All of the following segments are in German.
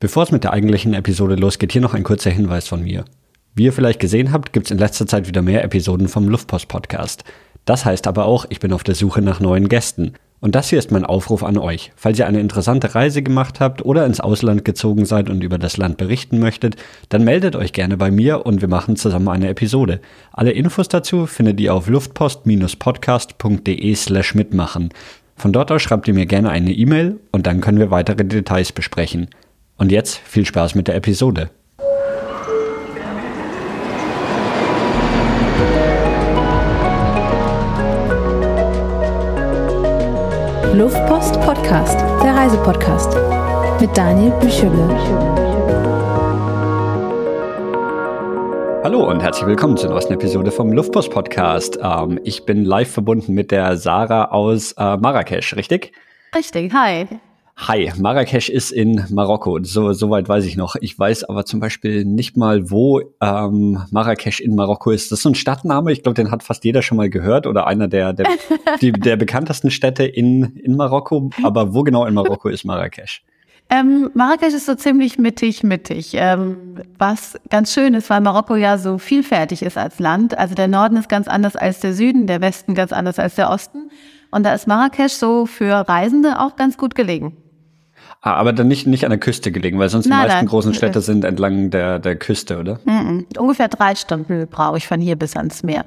Bevor es mit der eigentlichen Episode losgeht, hier noch ein kurzer Hinweis von mir. Wie ihr vielleicht gesehen habt, gibt es in letzter Zeit wieder mehr Episoden vom Luftpost Podcast. Das heißt aber auch, ich bin auf der Suche nach neuen Gästen. Und das hier ist mein Aufruf an euch. Falls ihr eine interessante Reise gemacht habt oder ins Ausland gezogen seid und über das Land berichten möchtet, dann meldet euch gerne bei mir und wir machen zusammen eine Episode. Alle Infos dazu findet ihr auf luftpost-podcast.de slash mitmachen. Von dort aus schreibt ihr mir gerne eine E-Mail und dann können wir weitere Details besprechen. Und jetzt viel Spaß mit der Episode. Luftpost Podcast, der Reisepodcast mit Daniel Büchele. Hallo und herzlich willkommen zur neuesten Episode vom Luftpost Podcast. Ähm, ich bin live verbunden mit der Sarah aus äh, Marrakesch, richtig? Richtig, hi. Hi, Marrakesch ist in Marokko. So, soweit weiß ich noch. Ich weiß aber zum Beispiel nicht mal, wo ähm, Marrakesch in Marokko ist. Das ist so ein Stadtname. Ich glaube, den hat fast jeder schon mal gehört oder einer der, der, die, der bekanntesten Städte in, in Marokko. Aber wo genau in Marokko ist Marrakesch? Ähm, Marrakesch ist so ziemlich mittig, mittig. Ähm, was ganz schön ist, weil Marokko ja so vielfältig ist als Land. Also der Norden ist ganz anders als der Süden, der Westen ganz anders als der Osten. Und da ist Marrakesch so für Reisende auch ganz gut gelegen. Ah, aber dann nicht, nicht an der Küste gelegen, weil sonst nein, die meisten nein. großen Städte sind entlang der, der Küste, oder? Mm -mm. Ungefähr drei Stunden brauche ich von hier bis ans Meer.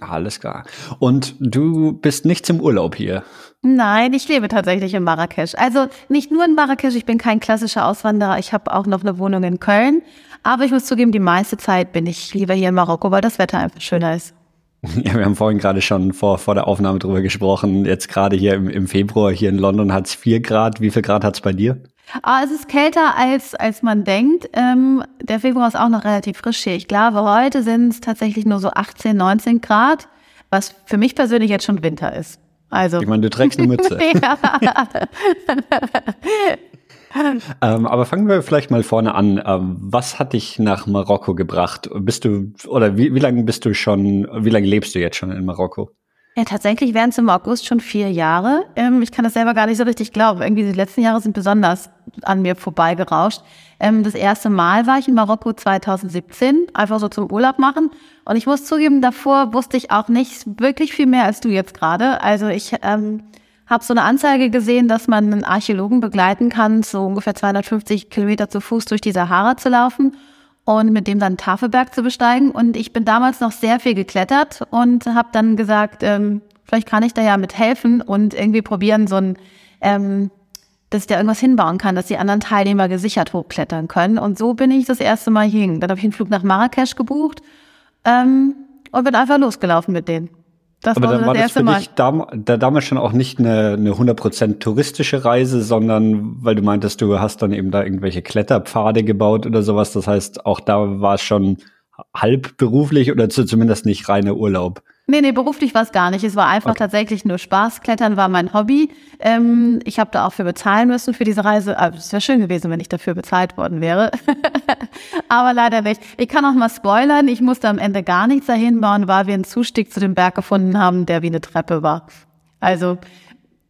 Alles klar. Und du bist nicht zum Urlaub hier? Nein, ich lebe tatsächlich in Marrakesch. Also nicht nur in Marrakesch, ich bin kein klassischer Auswanderer. Ich habe auch noch eine Wohnung in Köln. Aber ich muss zugeben, die meiste Zeit bin ich lieber hier in Marokko, weil das Wetter einfach schöner ist. Ja, wir haben vorhin gerade schon vor, vor der Aufnahme drüber gesprochen. Jetzt gerade hier im, im Februar hier in London hat es vier Grad. Wie viel Grad hat es bei dir? Ah, es ist kälter, als, als man denkt. Ähm, der Februar ist auch noch relativ frisch hier. Ich glaube, heute sind es tatsächlich nur so 18, 19 Grad, was für mich persönlich jetzt schon Winter ist. Also. Ich meine, du trägst eine Mütze. ähm, aber fangen wir vielleicht mal vorne an. Ähm, was hat dich nach Marokko gebracht? Bist du oder wie, wie lange bist du schon? Wie lange lebst du jetzt schon in Marokko? Ja, tatsächlich wären es im August schon vier Jahre. Ähm, ich kann das selber gar nicht so richtig glauben. Irgendwie die letzten Jahre sind besonders an mir vorbeigerauscht. Ähm, das erste Mal war ich in Marokko 2017, einfach so zum Urlaub machen. Und ich muss zugeben, davor wusste ich auch nicht wirklich viel mehr als du jetzt gerade. Also ich ähm, habe so eine Anzeige gesehen, dass man einen Archäologen begleiten kann, so ungefähr 250 Kilometer zu Fuß durch die Sahara zu laufen und mit dem dann Tafelberg zu besteigen. Und ich bin damals noch sehr viel geklettert und habe dann gesagt, ähm, vielleicht kann ich da ja mit helfen und irgendwie probieren, so ein, ähm, dass ich da irgendwas hinbauen kann, dass die anderen Teilnehmer gesichert hochklettern können. Und so bin ich das erste Mal hier. Dann habe ich einen Flug nach Marrakesch gebucht ähm, und bin einfach losgelaufen mit denen. Das Aber war dann das war das für Mal. dich dam da damals schon auch nicht eine, eine 100% touristische Reise, sondern weil du meintest, du hast dann eben da irgendwelche Kletterpfade gebaut oder sowas. Das heißt, auch da war es schon halb beruflich oder zumindest nicht reiner Urlaub. Nee, nee, beruflich war es gar nicht. Es war einfach okay. tatsächlich nur Spaß. Klettern war mein Hobby. Ähm, ich habe da auch für bezahlen müssen für diese Reise. Also, es wäre schön gewesen, wenn ich dafür bezahlt worden wäre. Aber leider nicht. Ich kann auch mal spoilern. Ich musste am Ende gar nichts dahin bauen, weil wir einen Zustieg zu dem Berg gefunden haben, der wie eine Treppe war. Also,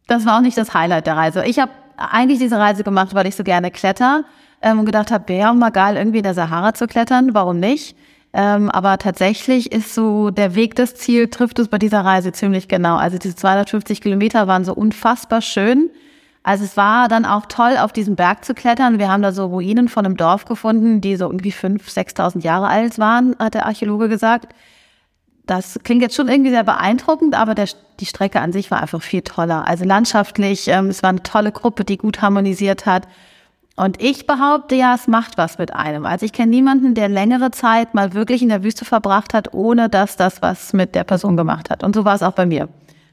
das war auch nicht das Highlight der Reise. Ich habe eigentlich diese Reise gemacht, weil ich so gerne kletter ähm, und gedacht habe, wäre auch mal geil, irgendwie in der Sahara zu klettern. Warum nicht? Ähm, aber tatsächlich ist so der Weg das Ziel, trifft es bei dieser Reise ziemlich genau. Also diese 250 Kilometer waren so unfassbar schön. Also es war dann auch toll, auf diesen Berg zu klettern. Wir haben da so Ruinen von einem Dorf gefunden, die so irgendwie 5.000, 6.000 Jahre alt waren, hat der Archäologe gesagt. Das klingt jetzt schon irgendwie sehr beeindruckend, aber der, die Strecke an sich war einfach viel toller. Also landschaftlich, ähm, es war eine tolle Gruppe, die gut harmonisiert hat. Und ich behaupte ja, es macht was mit einem. Also ich kenne niemanden, der längere Zeit mal wirklich in der Wüste verbracht hat, ohne dass das was mit der Person gemacht hat. Und so war es auch bei mir.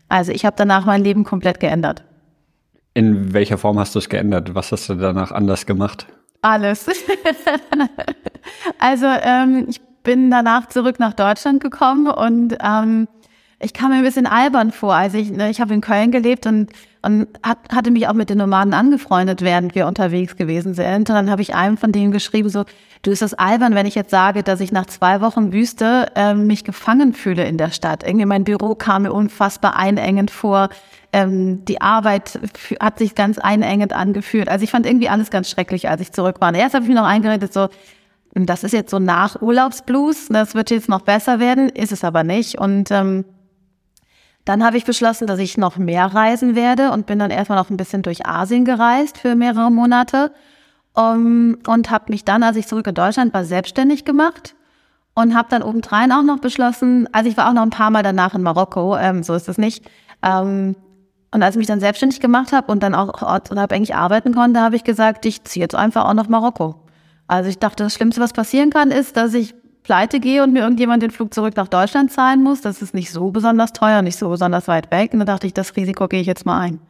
Also ich habe danach mein Leben komplett geändert. In welcher Form hast du es geändert? Was hast du danach anders gemacht? Alles. also ähm, ich bin danach zurück nach Deutschland gekommen und ähm, ich kam mir ein bisschen albern vor. Also ich, ne, ich habe in Köln gelebt und, und hat, hatte mich auch mit den Nomaden angefreundet, während wir unterwegs gewesen sind. Und dann habe ich einem von denen geschrieben, so, du ist das albern, wenn ich jetzt sage, dass ich nach zwei Wochen Wüste äh, mich gefangen fühle in der Stadt. Irgendwie mein Büro kam mir unfassbar einengend vor. Ähm, die Arbeit hat sich ganz einengend angefühlt. Also ich fand irgendwie alles ganz schrecklich, als ich zurück war. Und erst habe ich mir noch eingeredet, so, das ist jetzt so nach Urlaubsblues, das wird jetzt noch besser werden, ist es aber nicht. Und ähm, dann habe ich beschlossen, dass ich noch mehr reisen werde und bin dann erstmal noch ein bisschen durch Asien gereist für mehrere Monate um, und habe mich dann, als ich zurück in Deutschland war, selbstständig gemacht und habe dann obendrein auch noch beschlossen, also ich war auch noch ein paar Mal danach in Marokko, ähm, so ist es nicht. Ähm, und als ich mich dann selbstständig gemacht habe und dann auch ortsunabhängig arbeiten konnte, habe ich gesagt, ich ziehe jetzt einfach auch nach Marokko. Also ich dachte, das Schlimmste, was passieren kann, ist, dass ich pleite gehe und mir irgendjemand den Flug zurück nach Deutschland zahlen muss. Das ist nicht so besonders teuer, nicht so besonders weit weg. Und da dachte ich, das Risiko gehe ich jetzt mal ein.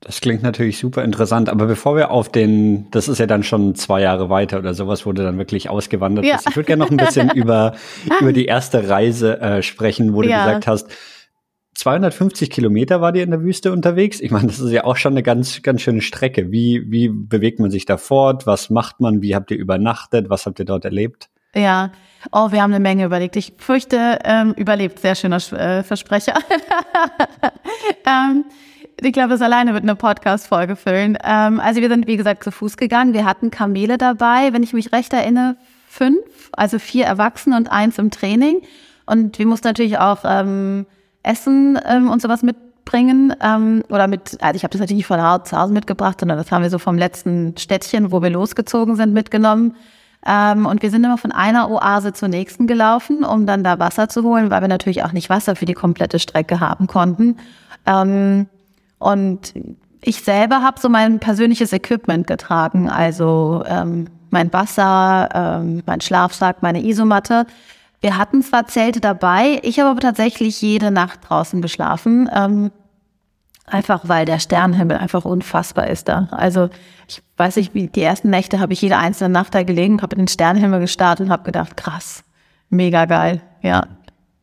Das klingt natürlich super interessant, aber bevor wir auf den, das ist ja dann schon zwei Jahre weiter oder sowas, wo du dann wirklich ausgewandert ja. bist. Ich würde gerne noch ein bisschen über, über die erste Reise äh, sprechen, wo du ja. gesagt hast, 250 Kilometer war dir in der Wüste unterwegs. Ich meine, das ist ja auch schon eine ganz, ganz schöne Strecke. Wie, wie bewegt man sich da fort? Was macht man? Wie habt ihr übernachtet? Was habt ihr dort erlebt? Ja, oh, wir haben eine Menge überlegt. Ich fürchte, ähm, überlebt. Sehr schöner äh, Versprecher. ähm, ich glaube, das alleine wird eine Podcast-Folge füllen. Ähm, also wir sind, wie gesagt, zu Fuß gegangen. Wir hatten Kamele dabei, wenn ich mich recht erinnere, fünf, also vier Erwachsene und eins im Training. Und wir mussten natürlich auch ähm, Essen ähm, und sowas mitbringen. Ähm, oder mit, also ich habe das natürlich nicht von zu Hause mitgebracht, sondern das haben wir so vom letzten Städtchen, wo wir losgezogen sind, mitgenommen. Ähm, und wir sind immer von einer Oase zur nächsten gelaufen, um dann da Wasser zu holen, weil wir natürlich auch nicht Wasser für die komplette Strecke haben konnten. Ähm, und ich selber habe so mein persönliches Equipment getragen, also ähm, mein Wasser, ähm, mein Schlafsack, meine Isomatte. Wir hatten zwar Zelte dabei, ich habe aber tatsächlich jede Nacht draußen geschlafen. Ähm, Einfach weil der Sternenhimmel einfach unfassbar ist da. Also ich weiß nicht, wie die ersten Nächte habe ich jede einzelne Nacht da gelegen, habe in den Sternenhimmel gestartet und habe gedacht, krass, mega geil, ja.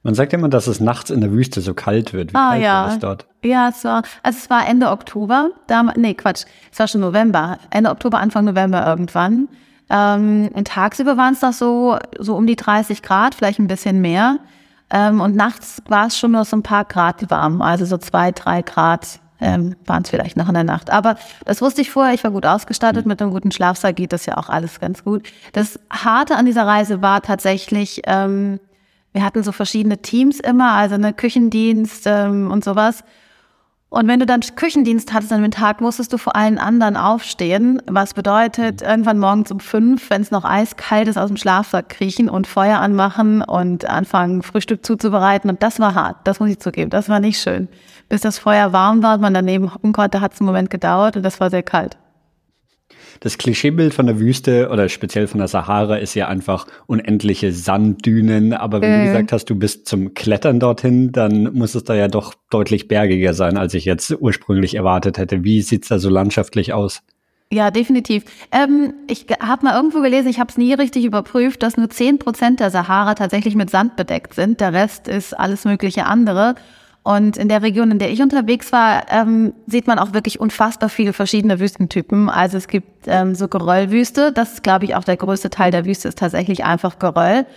Man sagt immer, dass es nachts in der Wüste so kalt wird. Wie ah, kalt ja. war es dort? Ja, es war, also es war Ende Oktober, da, nee, Quatsch, es war schon November, Ende Oktober, Anfang November irgendwann. Ähm, tagsüber waren es doch so, so um die 30 Grad, vielleicht ein bisschen mehr. Ähm, und nachts war es schon nur so ein paar Grad warm, also so zwei, drei Grad ähm, waren es vielleicht noch in der Nacht. Aber das wusste ich vorher, ich war gut ausgestattet, mit einem guten Schlafsaal geht das ja auch alles ganz gut. Das Harte an dieser Reise war tatsächlich, ähm, wir hatten so verschiedene Teams immer, also eine Küchendienst ähm, und sowas. Und wenn du dann Küchendienst hattest an dem Tag, musstest du vor allen anderen aufstehen, was bedeutet, mhm. irgendwann morgens um fünf, wenn es noch eiskalt ist, aus dem Schlafsack kriechen und Feuer anmachen und anfangen, Frühstück zuzubereiten. Und das war hart, das muss ich zugeben, das war nicht schön. Bis das Feuer warm war und man daneben hocken konnte, hat es einen Moment gedauert und das war sehr kalt das Klischeebild von der Wüste oder speziell von der Sahara ist ja einfach unendliche Sanddünen. Aber wie mhm. du gesagt hast, du bist zum Klettern dorthin, dann muss es da ja doch deutlich bergiger sein, als ich jetzt ursprünglich erwartet hätte. Wie sieht's da so landschaftlich aus? Ja, definitiv. Ähm, ich habe mal irgendwo gelesen, ich habe es nie richtig überprüft, dass nur zehn Prozent der Sahara tatsächlich mit Sand bedeckt sind. Der Rest ist alles mögliche andere. Und in der Region, in der ich unterwegs war, ähm, sieht man auch wirklich unfassbar viele verschiedene Wüstentypen. Also es gibt ähm, so Geröllwüste. Das ist, glaube ich, auch der größte Teil der Wüste ist tatsächlich einfach Geröll.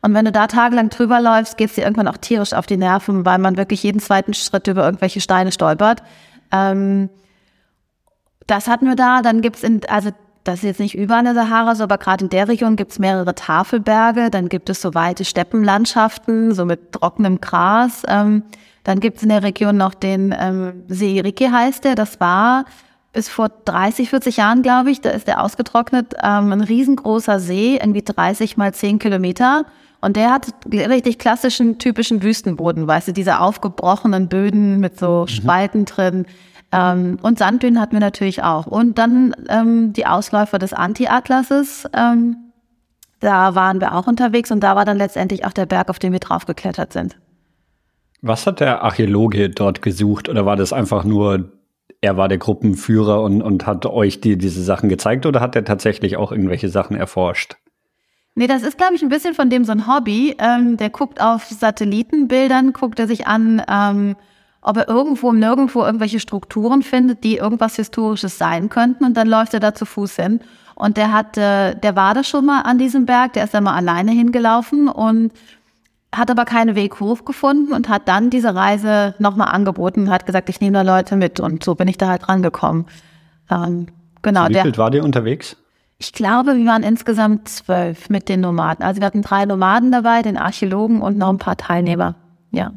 Und wenn du da tagelang drüber läufst, geht es dir irgendwann auch tierisch auf die Nerven, weil man wirklich jeden zweiten Schritt über irgendwelche Steine stolpert. Ähm, das hatten wir da. Dann gibt's in, also das ist jetzt nicht überall in der Sahara so, aber gerade in der Region gibt's mehrere Tafelberge. Dann gibt es so weite Steppenlandschaften, so mit trockenem Gras. Ähm, dann gibt es in der Region noch den ähm, See Rike heißt der. Das war bis vor 30, 40 Jahren, glaube ich, da ist der ausgetrocknet. Ähm, ein riesengroßer See, irgendwie 30 mal 10 Kilometer. Und der hat richtig klassischen, typischen Wüstenboden, weißt du, diese aufgebrochenen Böden mit so mhm. Spalten drin. Ähm, und Sanddünen hatten wir natürlich auch. Und dann ähm, die Ausläufer des Anti-Atlases. Ähm, da waren wir auch unterwegs und da war dann letztendlich auch der Berg, auf den wir draufgeklettert sind. Was hat der Archäologe dort gesucht oder war das einfach nur, er war der Gruppenführer und, und hat euch die, diese Sachen gezeigt oder hat er tatsächlich auch irgendwelche Sachen erforscht? Nee, das ist, glaube ich, ein bisschen von dem so ein Hobby. Ähm, der guckt auf Satellitenbildern, guckt er sich an, ähm, ob er irgendwo nirgendwo irgendwelche Strukturen findet, die irgendwas Historisches sein könnten. Und dann läuft er da zu Fuß hin. Und der hat, äh, der war da schon mal an diesem Berg, der ist da mal alleine hingelaufen und hat aber keinen Weg hoch gefunden und hat dann diese Reise nochmal angeboten, hat gesagt, ich nehme da Leute mit und so bin ich da halt rangekommen. Ähm, genau. Wie viel war dir unterwegs? Ich glaube, wir waren insgesamt zwölf mit den Nomaden. Also wir hatten drei Nomaden dabei, den Archäologen und noch ein paar Teilnehmer. Ja.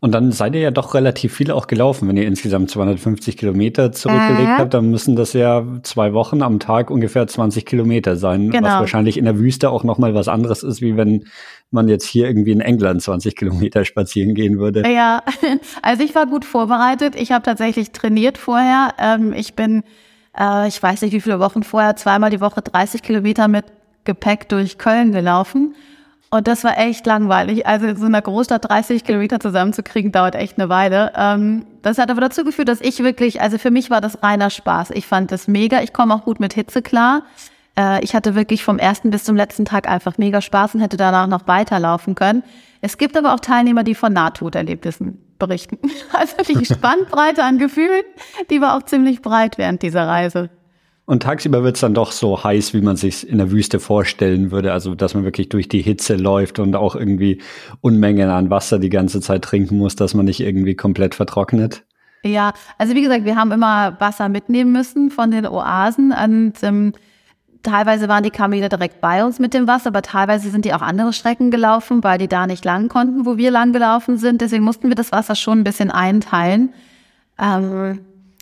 Und dann seid ihr ja doch relativ viel auch gelaufen. Wenn ihr insgesamt 250 Kilometer zurückgelegt Mhm. habt, dann müssen das ja zwei Wochen am Tag ungefähr 20 Kilometer sein. Genau. Was wahrscheinlich in der Wüste auch nochmal was anderes ist, wie wenn man jetzt hier irgendwie in England 20 Kilometer spazieren gehen würde. Ja, also ich war gut vorbereitet. Ich habe tatsächlich trainiert vorher. Ähm, ich bin, äh, ich weiß nicht wie viele Wochen vorher, zweimal die Woche 30 Kilometer mit Gepäck durch Köln gelaufen. Und das war echt langweilig. Also in so einer Großstadt 30 Kilometer zusammenzukriegen, dauert echt eine Weile. Ähm, das hat aber dazu geführt, dass ich wirklich, also für mich war das reiner Spaß. Ich fand das mega. Ich komme auch gut mit Hitze klar. Äh, ich hatte wirklich vom ersten bis zum letzten Tag einfach mega Spaß und hätte danach noch weiterlaufen können. Es gibt aber auch Teilnehmer, die von Nahtoderlebnissen berichten. Also die Spannbreite an Gefühlen, die war auch ziemlich breit während dieser Reise. Und tagsüber wird's dann doch so heiß, wie man sich in der Wüste vorstellen würde. Also, dass man wirklich durch die Hitze läuft und auch irgendwie Unmengen an Wasser die ganze Zeit trinken muss, dass man nicht irgendwie komplett vertrocknet. Ja, also wie gesagt, wir haben immer Wasser mitnehmen müssen von den Oasen und ähm, teilweise waren die Kamele direkt bei uns mit dem Wasser, aber teilweise sind die auch andere Strecken gelaufen, weil die da nicht lang konnten, wo wir lang gelaufen sind. Deswegen mussten wir das Wasser schon ein bisschen einteilen. Ähm,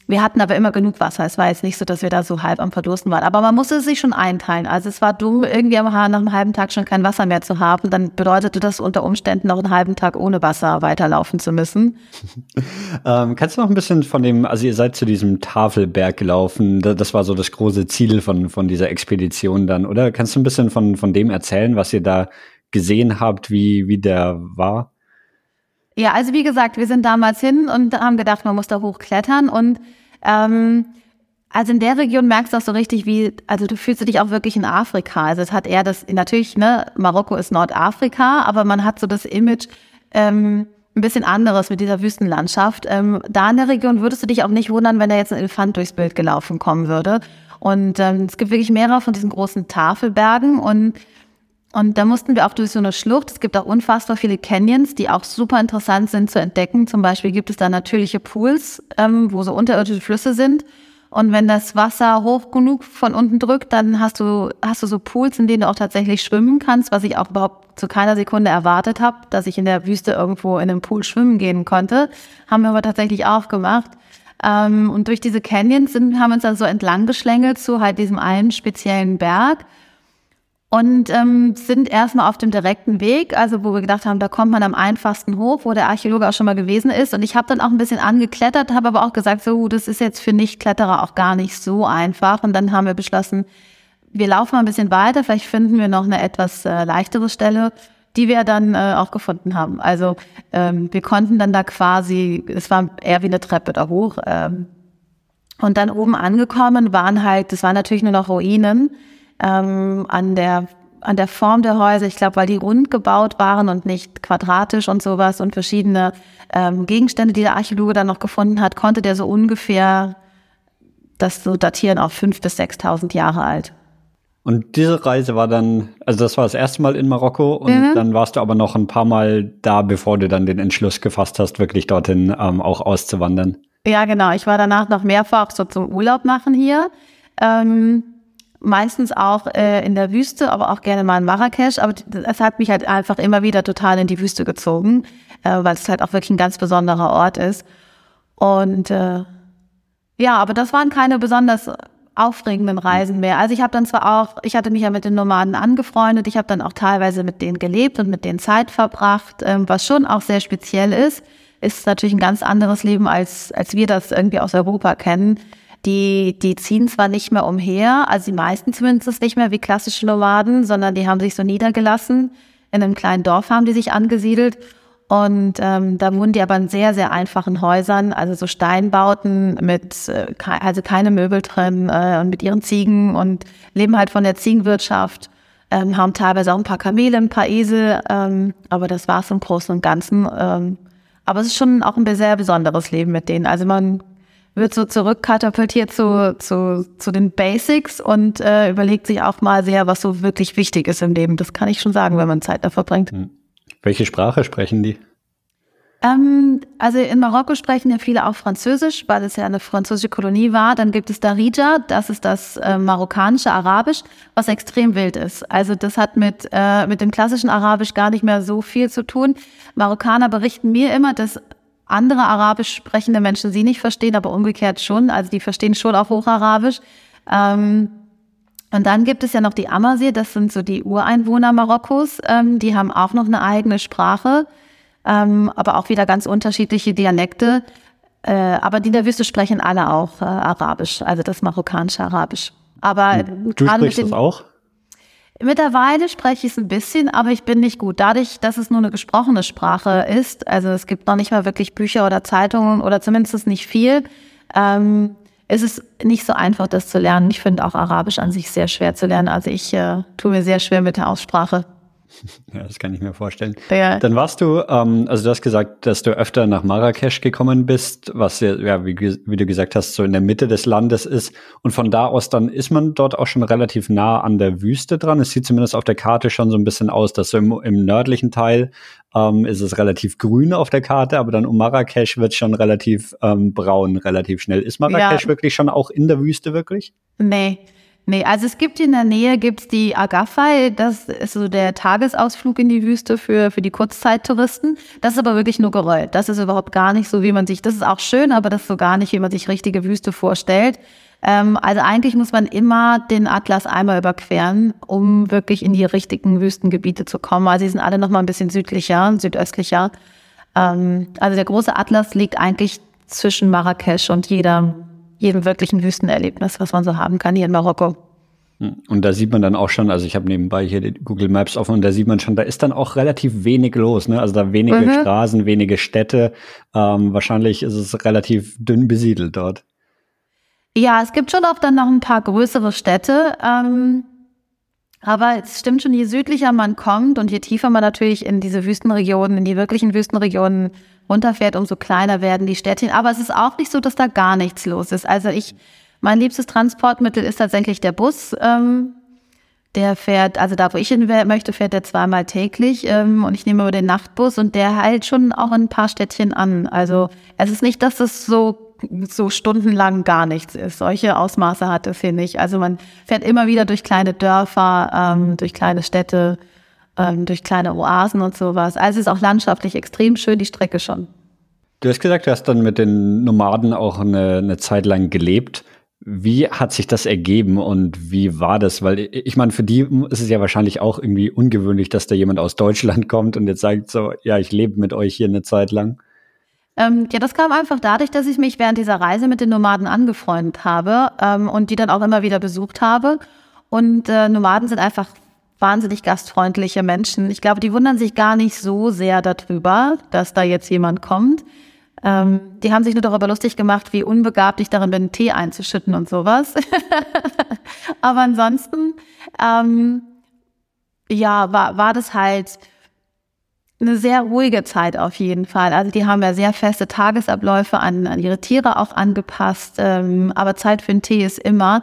wir hatten aber immer genug Wasser. Es war jetzt nicht so, dass wir da so halb am Verdursten waren. Aber man musste sich schon einteilen. Also es war dumm, irgendwie nach einem halben Tag schon kein Wasser mehr zu haben. Dann bedeutete das unter Umständen noch einen halben Tag ohne Wasser weiterlaufen zu müssen. Ähm, kannst du noch ein bisschen von dem, also ihr seid zu diesem Tafelberg gelaufen, da- das war so das große Ziel von, von dieser Expedition dann, oder? Kannst du ein bisschen von, von dem erzählen, was ihr da gesehen habt, wie, wie der war? Ja, also wie gesagt, wir sind damals hin und haben gedacht, man muss da hochklettern und ähm, also in der Region merkst du auch so richtig, wie, also du fühlst dich auch wirklich in Afrika. Also es hat eher das, natürlich, ne, Marokko ist Nordafrika, aber man hat so das Image ähm, ein bisschen anderes mit dieser Wüstenlandschaft. Ähm, da in der Region würdest du dich auch nicht wundern, wenn da jetzt ein Elefant durchs Bild gelaufen kommen würde. Und ähm, es gibt wirklich mehrere von diesen großen Tafelbergen und und da mussten wir auch durch so eine Schlucht. Es gibt auch unfassbar viele Canyons, die auch super interessant sind zu entdecken. Zum Beispiel gibt es da natürliche Pools, ähm, wo so unterirdische Flüsse sind. Und wenn das Wasser hoch genug von unten drückt, dann hast du, hast du so Pools, in denen du auch tatsächlich schwimmen kannst, was ich auch überhaupt zu keiner Sekunde erwartet habe, dass ich in der Wüste irgendwo in einem Pool schwimmen gehen konnte. Haben wir aber tatsächlich auch gemacht. Ähm, und durch diese Canyons sind, haben wir uns dann so entlang geschlängelt zu halt diesem einen speziellen Berg und ähm, sind erstmal auf dem direkten Weg, also wo wir gedacht haben, da kommt man am einfachsten hoch, wo der Archäologe auch schon mal gewesen ist. Und ich habe dann auch ein bisschen angeklettert, habe aber auch gesagt, so, das ist jetzt für Nichtkletterer auch gar nicht so einfach. Und dann haben wir beschlossen, wir laufen mal ein bisschen weiter, vielleicht finden wir noch eine etwas äh, leichtere Stelle, die wir dann äh, auch gefunden haben. Also ähm, wir konnten dann da quasi, es war eher wie eine Treppe da hoch. Ähm, und dann oben angekommen waren halt, das waren natürlich nur noch Ruinen ähm, an der an der Form der Häuser. Ich glaube, weil die rund gebaut waren und nicht quadratisch und sowas und verschiedene ähm, Gegenstände, die der Archäologe dann noch gefunden hat, konnte der so ungefähr das so datieren auf fünf bis 6.000 Jahre alt. Und diese Reise war dann, also das war das erste Mal in Marokko und Mhm. dann warst du aber noch ein paar Mal da, bevor du dann den Entschluss gefasst hast, wirklich dorthin ähm, auch auszuwandern. Ja, genau. Ich war danach noch mehrfach so zum Urlaub machen hier. Ähm, meistens auch äh, in der Wüste, aber auch gerne mal in Marrakesch. Aber es hat mich halt einfach immer wieder total in die Wüste gezogen, äh, weil es halt auch wirklich ein ganz besonderer Ort ist. Und äh, ja, aber das waren keine besonders aufregenden Reisen mehr. Also ich habe dann zwar auch, ich hatte mich ja mit den Nomaden angefreundet, ich habe dann auch teilweise mit denen gelebt und mit denen Zeit verbracht, ähm, was schon auch sehr speziell ist. Ist natürlich ein ganz anderes Leben, als, als wir das irgendwie aus Europa kennen. Die, die ziehen zwar nicht mehr umher, also die meisten zumindest nicht mehr wie klassische Nomaden, sondern die haben sich so niedergelassen. In einem kleinen Dorf haben die sich angesiedelt. Und ähm, da wohnen die aber in sehr, sehr einfachen Häusern, also so Steinbauten mit, äh, also keine Möbel drin äh, und mit ihren Ziegen und leben halt von der Ziegenwirtschaft. ähm, haben teilweise auch ein paar Kamele, ein paar Esel, ähm, aber das war es im Großen und Ganzen. Ähm, aber es ist schon auch ein sehr besonderes Leben mit denen. Also man wird so zurückkatapultiert zu, zu, zu den Basics und äh, überlegt sich auch mal sehr, was so wirklich wichtig ist im Leben. Das kann ich schon sagen, wenn man Zeit da verbringt. Hm. Welche Sprache sprechen die? Ähm, also in Marokko sprechen ja viele auch Französisch, weil es ja eine französische Kolonie war. Dann gibt es Darija, das ist das äh, marokkanische Arabisch, was extrem wild ist. Also das hat mit, äh, mit dem klassischen Arabisch gar nicht mehr so viel zu tun. Marokkaner berichten mir immer, dass andere arabisch sprechende Menschen sie nicht verstehen, aber umgekehrt schon. Also die verstehen schon auch Hocharabisch. Ähm, und dann gibt es ja noch die Amazigh, das sind so die Ureinwohner Marokkos. Ähm, die haben auch noch eine eigene Sprache ähm, aber auch wieder ganz unterschiedliche Dialekte. Äh, aber die in der Wüste sprechen alle auch äh, Arabisch, also das marokkanische Arabisch. Aber du sprichst das auch? Mittlerweile spreche ich es ein bisschen, aber ich bin nicht gut. Dadurch, dass es nur eine gesprochene Sprache ist, also es gibt noch nicht mal wirklich Bücher oder Zeitungen oder zumindest nicht viel, ähm, ist es nicht so einfach, das zu lernen. Ich finde auch Arabisch an sich sehr schwer zu lernen. Also ich äh, tue mir sehr schwer mit der Aussprache. Ja, das kann ich mir vorstellen. Ja. Dann warst du, ähm, also du hast gesagt, dass du öfter nach Marrakesch gekommen bist, was ja, wie, wie, du gesagt hast, so in der Mitte des Landes ist. Und von da aus dann ist man dort auch schon relativ nah an der Wüste dran. Es sieht zumindest auf der Karte schon so ein bisschen aus, dass so im, im nördlichen Teil ähm, ist es relativ grün auf der Karte, aber dann um Marrakesch wird es schon relativ ähm, braun, relativ schnell. Ist Marrakesch ja. wirklich schon auch in der Wüste wirklich? Nee. Nee, also es gibt in der Nähe gibt's die Agafay, das ist so der Tagesausflug in die Wüste für, für die Kurzzeittouristen. Das ist aber wirklich nur gerollt. Das ist überhaupt gar nicht so, wie man sich, das ist auch schön, aber das ist so gar nicht, wie man sich richtige Wüste vorstellt. Ähm, also eigentlich muss man immer den Atlas einmal überqueren, um wirklich in die richtigen Wüstengebiete zu kommen. Also sie sind alle noch mal ein bisschen südlicher, südöstlicher. Ähm, also der große Atlas liegt eigentlich zwischen Marrakesch und jeder jedem wirklichen Wüstenerlebnis, was man so haben kann hier in Marokko. Hm. Und da sieht man dann auch schon, also ich habe nebenbei hier die Google Maps offen und da sieht man schon, da ist dann auch relativ wenig los, ne? Also da wenige mhm. Straßen, wenige Städte. Ähm, wahrscheinlich ist es relativ dünn besiedelt dort. Ja, es gibt schon oft dann noch ein paar größere Städte. Ähm, aber es stimmt schon, je südlicher man kommt und je tiefer man natürlich in diese Wüstenregionen, in die wirklichen Wüstenregionen runterfährt, umso kleiner werden die Städtchen. Aber es ist auch nicht so, dass da gar nichts los ist. Also ich, mein liebstes Transportmittel ist tatsächlich der Bus. Ähm, der fährt, also da, wo ich hin möchte, fährt der zweimal täglich. Ähm, und ich nehme über den Nachtbus und der hält schon auch ein paar Städtchen an. Also es ist nicht, dass es so so stundenlang gar nichts ist. Solche Ausmaße hat es hier nicht. Also man fährt immer wieder durch kleine Dörfer, ähm, durch kleine Städte ähm, durch kleine Oasen und sowas. Also es ist auch landschaftlich extrem schön, die Strecke schon. Du hast gesagt, du hast dann mit den Nomaden auch eine, eine Zeit lang gelebt. Wie hat sich das ergeben und wie war das? Weil ich meine, für die ist es ja wahrscheinlich auch irgendwie ungewöhnlich, dass da jemand aus Deutschland kommt und jetzt sagt so, ja, ich lebe mit euch hier eine Zeit lang. Ähm, ja, das kam einfach dadurch, dass ich mich während dieser Reise mit den Nomaden angefreundet habe ähm, und die dann auch immer wieder besucht habe. Und äh, Nomaden sind einfach wahnsinnig gastfreundliche Menschen. Ich glaube, die wundern sich gar nicht so sehr darüber, dass da jetzt jemand kommt. Ähm, die haben sich nur darüber lustig gemacht, wie unbegabt ich darin bin, Tee einzuschütten und sowas. Aber ansonsten, ähm, ja, war, war das halt eine sehr ruhige Zeit auf jeden Fall. Also die haben ja sehr feste Tagesabläufe an, an ihre Tiere auch angepasst. Ähm, aber Zeit für einen Tee ist immer.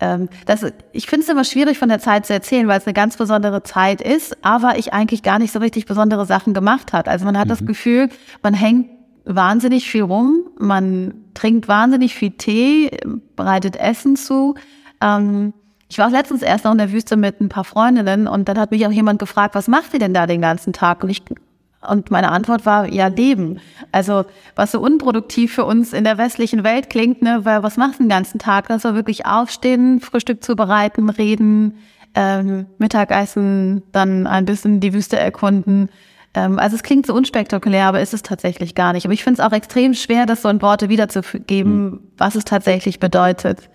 Ähm, das, ich finde es immer schwierig von der Zeit zu erzählen, weil es eine ganz besondere Zeit ist, aber ich eigentlich gar nicht so richtig besondere Sachen gemacht hat. Also man hat mhm. das Gefühl, man hängt wahnsinnig viel rum, man trinkt wahnsinnig viel Tee, bereitet Essen zu. Ähm, ich war auch letztens erst noch in der Wüste mit ein paar Freundinnen und dann hat mich auch jemand gefragt, was macht ihr denn da den ganzen Tag? Und ich und meine Antwort war, ja, leben. Also, was so unproduktiv für uns in der westlichen Welt klingt, ne, weil was machst du den ganzen Tag? Das war wirklich aufstehen, Frühstück zubereiten, reden, ähm, Mittagessen, dann ein bisschen die Wüste erkunden. Ähm, also es klingt so unspektakulär, aber ist es tatsächlich gar nicht. Aber ich finde es auch extrem schwer, das so in Worte wiederzugeben, mhm. was es tatsächlich bedeutet,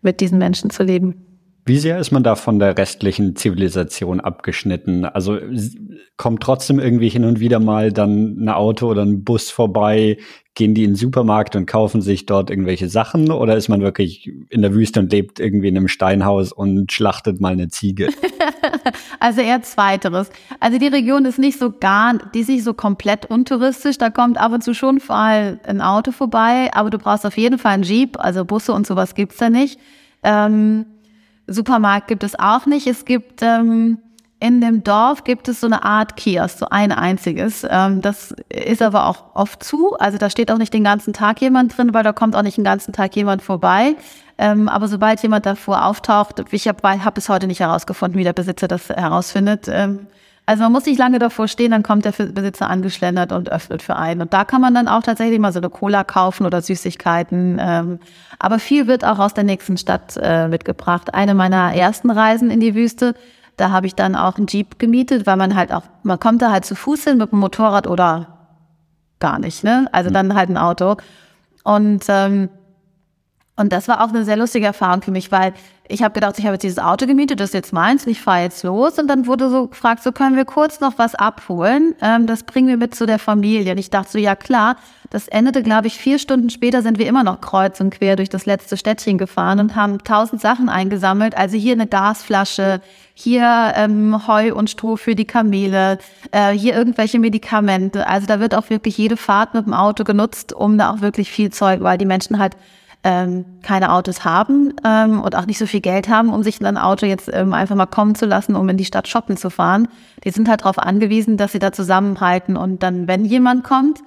mit diesen Menschen zu leben. Wie sehr ist man da von der restlichen Zivilisation abgeschnitten? Also kommt trotzdem irgendwie hin und wieder mal dann ein Auto oder ein Bus vorbei? Gehen die in den Supermarkt und kaufen sich dort irgendwelche Sachen? Oder ist man wirklich in der Wüste und lebt irgendwie in einem Steinhaus und schlachtet mal eine Ziege? also eher zweiteres. Also die Region ist nicht so gar, die ist nicht so komplett untouristisch. Da kommt ab und zu schon mal ein Auto vorbei, aber du brauchst auf jeden Fall einen Jeep. Also Busse und sowas gibt's da nicht. Ähm, Supermarkt gibt es auch nicht. Es gibt ähm, in dem Dorf gibt es so eine Art Kiosk, so ein einziges. Ähm, das ist aber auch oft zu. Also da steht auch nicht den ganzen Tag jemand drin, weil da kommt auch nicht den ganzen Tag jemand vorbei. Ähm, aber sobald jemand davor auftaucht, ich habe hab bis heute nicht herausgefunden, wie der Besitzer das herausfindet. Ähm, also man muss nicht lange davor stehen, dann kommt der Besitzer angeschlendert und öffnet für einen. Und da kann man dann auch tatsächlich mal so eine Cola kaufen oder Süßigkeiten. Ähm, aber viel wird auch aus der nächsten Stadt äh, mitgebracht. Eine meiner ersten Reisen in die Wüste da habe ich dann auch einen Jeep gemietet, weil man halt auch, man kommt da halt zu Fuß hin mit dem Motorrad oder gar nicht, ne? Also dann halt ein Auto. Und ähm, und das war auch eine sehr lustige Erfahrung für mich, weil ich habe gedacht, ich habe jetzt dieses Auto gemietet, das ist jetzt meins ich fahre jetzt los. Und dann wurde so gefragt, so können wir kurz noch was abholen. Ähm, das bringen wir mit zu der Familie. Und ich dachte so, ja klar. Das endete, glaube ich, vier Stunden später sind wir immer noch kreuz und quer durch das letzte Städtchen gefahren und haben tausend Sachen eingesammelt. Also hier eine Gasflasche, hier ähm, Heu und Stroh für die Kamele, äh, hier irgendwelche Medikamente. Also da wird auch wirklich jede Fahrt mit dem Auto genutzt, um da auch wirklich viel Zeug, weil die Menschen halt ähm, keine Autos haben ähm, und auch nicht so viel Geld haben, um sich ein Auto jetzt ähm, einfach mal kommen zu lassen, um in die Stadt shoppen zu fahren. Die sind halt darauf angewiesen, dass sie da zusammenhalten und dann, wenn jemand kommt,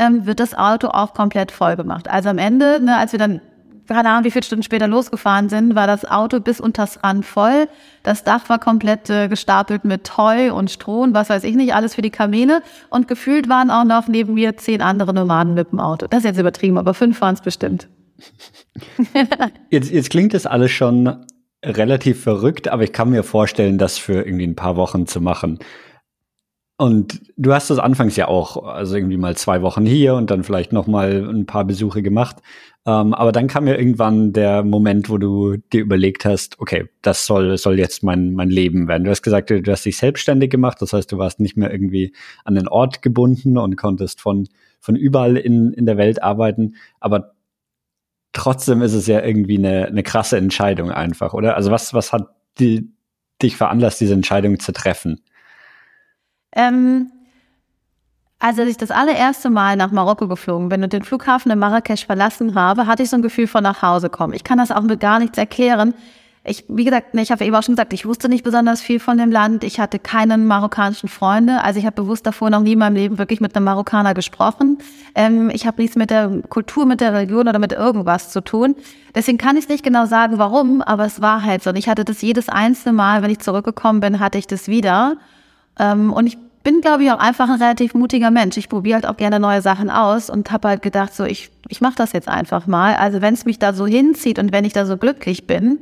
ähm, wird das Auto auch komplett voll gemacht. Also am Ende, ne, als wir dann keine Ahnung, wie viele Stunden später losgefahren sind, war das Auto bis unters Rand voll. Das Dach war komplett äh, gestapelt mit Heu und Stroh und was weiß ich nicht, alles für die Kamele. Und gefühlt waren auch noch neben mir zehn andere Nomaden mit dem Auto. Das ist jetzt übertrieben, aber fünf waren es bestimmt. jetzt, jetzt klingt das alles schon relativ verrückt, aber ich kann mir vorstellen, das für irgendwie ein paar Wochen zu machen. Und du hast das anfangs ja auch, also irgendwie mal zwei Wochen hier und dann vielleicht noch mal ein paar Besuche gemacht. Ähm, aber dann kam ja irgendwann der Moment, wo du dir überlegt hast, okay, das soll, soll jetzt mein, mein Leben werden. Du hast gesagt, du hast dich selbstständig gemacht. Das heißt, du warst nicht mehr irgendwie an den Ort gebunden und konntest von, von überall in, in der Welt arbeiten. Aber trotzdem ist es ja irgendwie eine, eine krasse Entscheidung einfach, oder? Also was, was hat die, dich veranlasst, diese Entscheidung zu treffen? Ähm, also als ich das allererste Mal nach Marokko geflogen bin und den Flughafen in Marrakesch verlassen habe, hatte ich so ein Gefühl von nach Hause kommen. Ich kann das auch mit gar nichts erklären ich, wie gesagt, ich habe eben auch schon gesagt, ich wusste nicht besonders viel von dem Land. Ich hatte keinen marokkanischen Freunde. Also ich habe bewusst davor noch nie in meinem Leben wirklich mit einem Marokkaner gesprochen. Ähm, ich habe nichts mit der Kultur, mit der Religion oder mit irgendwas zu tun. Deswegen kann ich nicht genau sagen, warum, aber es war halt so. Und ich hatte das jedes einzelne Mal, wenn ich zurückgekommen bin, hatte ich das wieder. Ähm, und ich bin, glaube ich, auch einfach ein relativ mutiger Mensch. Ich probiere halt auch gerne neue Sachen aus und habe halt gedacht, so ich, ich mache das jetzt einfach mal. Also wenn es mich da so hinzieht und wenn ich da so glücklich bin,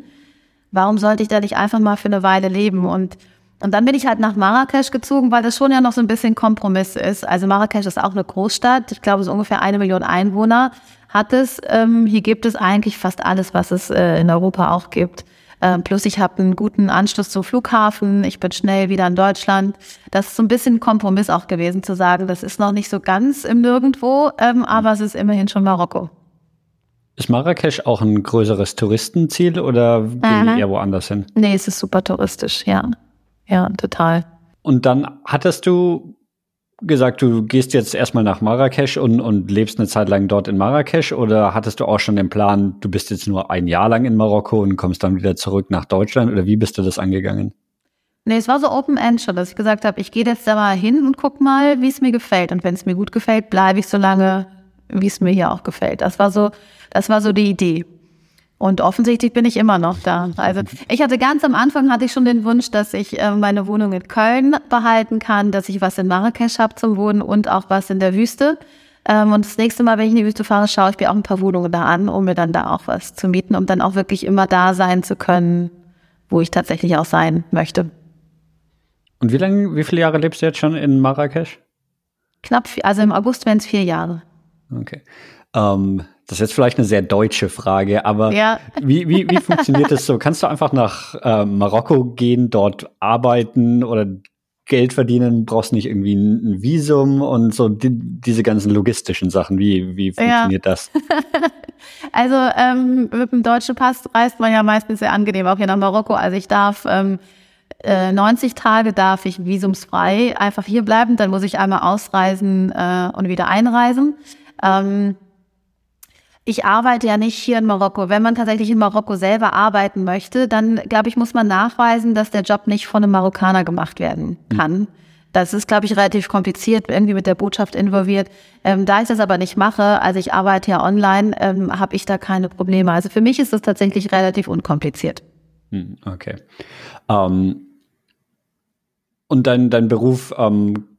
warum sollte ich da nicht einfach mal für eine Weile leben? Und, und dann bin ich halt nach Marrakesch gezogen, weil das schon ja noch so ein bisschen Kompromiss ist. Also Marrakesch ist auch eine Großstadt, ich glaube so ungefähr eine Million Einwohner hat es. Ähm, hier gibt es eigentlich fast alles, was es äh, in Europa auch gibt. Ähm, plus ich habe einen guten Anschluss zum Flughafen, ich bin schnell wieder in Deutschland. Das ist so ein bisschen Kompromiss auch gewesen zu sagen, das ist noch nicht so ganz im Nirgendwo, ähm, aber es ist immerhin schon Marokko. Ist Marrakesch auch ein größeres Touristenziel oder gehen mhm. die eher woanders hin? Nee, es ist super touristisch, ja. Ja, total. Und dann hattest du gesagt, du gehst jetzt erstmal nach Marrakesch und, und lebst eine Zeit lang dort in Marrakesch oder hattest du auch schon den Plan, du bist jetzt nur ein Jahr lang in Marokko und kommst dann wieder zurück nach Deutschland oder wie bist du das angegangen? Nee, es war so Open End schon, dass ich gesagt habe, ich gehe jetzt da mal hin und guck mal, wie es mir gefällt. Und wenn es mir gut gefällt, bleibe ich so lange, wie es mir hier auch gefällt. Das war so, das war so die Idee. Und offensichtlich bin ich immer noch da. Also ich hatte ganz am Anfang hatte ich schon den Wunsch, dass ich äh, meine Wohnung in Köln behalten kann, dass ich was in Marrakesch habe zum Wohnen und auch was in der Wüste. Ähm, und das nächste Mal, wenn ich in die Wüste fahre, schaue ich mir auch ein paar Wohnungen da an, um mir dann da auch was zu mieten, um dann auch wirklich immer da sein zu können, wo ich tatsächlich auch sein möchte. Und wie lange, wie viele Jahre lebst du jetzt schon in Marrakesch? Knapp, also im August wären es vier Jahre. Okay. Ähm, das ist jetzt vielleicht eine sehr deutsche Frage, aber ja. wie, wie, wie funktioniert das so? Kannst du einfach nach äh, Marokko gehen, dort arbeiten oder Geld verdienen, brauchst nicht irgendwie ein Visum und so die, diese ganzen logistischen Sachen. Wie, wie funktioniert ja. das? also ähm, mit dem deutschen Pass reist man ja meistens sehr angenehm, auch hier nach Marokko. Also ich darf ähm, äh, 90 Tage darf ich visumsfrei einfach hier bleiben. Dann muss ich einmal ausreisen äh, und wieder einreisen. Ähm, ich arbeite ja nicht hier in Marokko. Wenn man tatsächlich in Marokko selber arbeiten möchte, dann glaube ich, muss man nachweisen, dass der Job nicht von einem Marokkaner gemacht werden kann. Mhm. Das ist, glaube ich, relativ kompliziert, irgendwie mit der Botschaft involviert. Ähm, da ich das aber nicht mache, also ich arbeite ja online, ähm, habe ich da keine Probleme. Also für mich ist das tatsächlich relativ unkompliziert. Hm, okay. Ähm, und dein, dein Beruf ähm,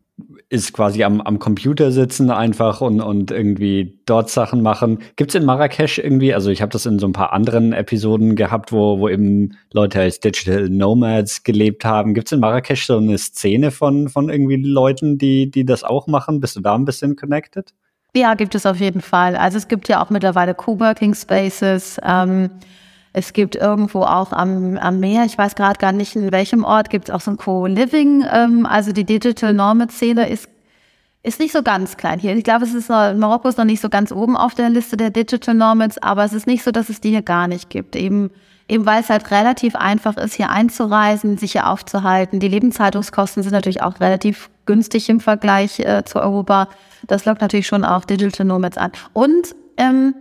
ist quasi am, am Computer sitzen einfach und, und irgendwie dort Sachen machen. Gibt es in Marrakesch irgendwie, also ich habe das in so ein paar anderen Episoden gehabt, wo, wo eben Leute als Digital Nomads gelebt haben. Gibt es in Marrakesch so eine Szene von, von irgendwie Leuten, die, die das auch machen? Bist du da ein bisschen connected? Ja, gibt es auf jeden Fall. Also es gibt ja auch mittlerweile Coworking Spaces. Ähm, es gibt irgendwo auch am, am Meer, ich weiß gerade gar nicht in welchem Ort, gibt es auch so ein Co-Living. Ähm, also die Digital Nomad-Szene ist, ist nicht so ganz klein hier. Ich glaube, es ist noch, Marokko ist noch nicht so ganz oben auf der Liste der Digital Nomads, aber es ist nicht so, dass es die hier gar nicht gibt. Eben, eben weil es halt relativ einfach ist, hier einzureisen, sich hier aufzuhalten. Die Lebenshaltungskosten sind natürlich auch relativ günstig im Vergleich äh, zu Europa. Das lockt natürlich schon auch Digital Nomads an. Und ähm,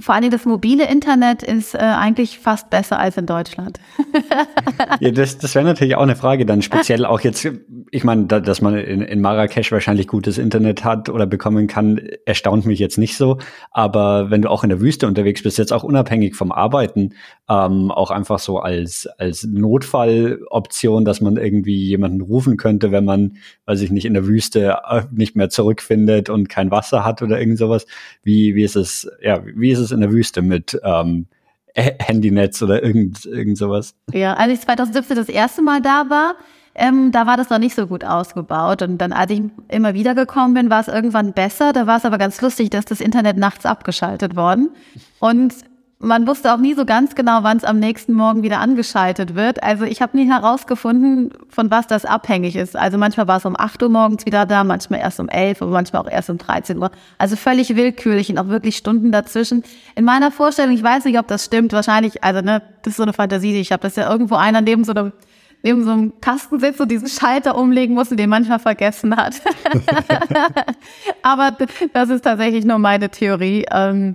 vor allem das mobile Internet ist äh, eigentlich fast besser als in Deutschland. ja, das, das wäre natürlich auch eine Frage dann speziell auch jetzt, ich meine, da, dass man in, in Marrakesch wahrscheinlich gutes Internet hat oder bekommen kann, erstaunt mich jetzt nicht so. Aber wenn du auch in der Wüste unterwegs bist, jetzt auch unabhängig vom Arbeiten, ähm, auch einfach so als, als Notfalloption, dass man irgendwie jemanden rufen könnte, wenn man, weiß ich nicht, in der Wüste äh, nicht mehr zurückfindet und kein Wasser hat oder irgend sowas. Wie, wie ist es, ja, wie ist es in der Wüste mit ähm, Handynetz oder irgend, irgend sowas? Ja, als ich 2017 das erste Mal da war, ähm, da war das noch nicht so gut ausgebaut. Und dann, als ich immer wieder gekommen bin, war es irgendwann besser. Da war es aber ganz lustig, dass das Internet nachts abgeschaltet worden. Und man wusste auch nie so ganz genau, wann es am nächsten Morgen wieder angeschaltet wird. Also ich habe nie herausgefunden, von was das abhängig ist. Also manchmal war es um 8 Uhr morgens wieder da, manchmal erst um 11 Uhr, manchmal auch erst um 13 Uhr. Also völlig willkürlich und auch wirklich Stunden dazwischen. In meiner Vorstellung, ich weiß nicht, ob das stimmt, wahrscheinlich, also ne, das ist so eine Fantasie, die ich habe, dass ja irgendwo einer neben so einem neben so einem Kasten sitzt und diesen Schalter umlegen muss und den manchmal vergessen hat. Aber das ist tatsächlich nur meine Theorie. Ähm,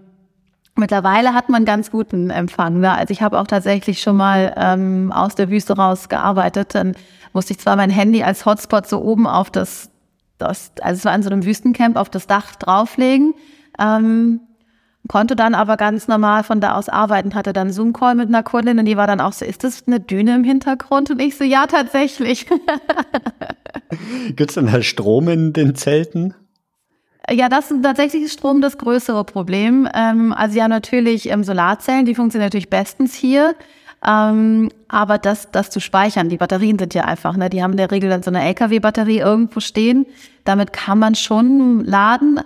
Mittlerweile hat man ganz guten Empfang. Ne? Also ich habe auch tatsächlich schon mal ähm, aus der Wüste raus gearbeitet. Dann musste ich zwar mein Handy als Hotspot so oben auf das, das also es war in so einem Wüstencamp, auf das Dach drauflegen. Ähm, konnte dann aber ganz normal von da aus arbeiten, hatte dann Zoom-Call mit einer Kundin und die war dann auch so, ist das eine Düne im Hintergrund? Und ich so, ja, tatsächlich. Gibt es denn halt Strom in den Zelten? Ja, das ist tatsächlich Strom das größere Problem. Ähm, also ja, natürlich ähm, Solarzellen, die funktionieren natürlich bestens hier. Ähm, aber das, das zu speichern, die Batterien sind ja einfach, ne? die haben in der Regel dann so eine LKW-Batterie irgendwo stehen. Damit kann man schon laden,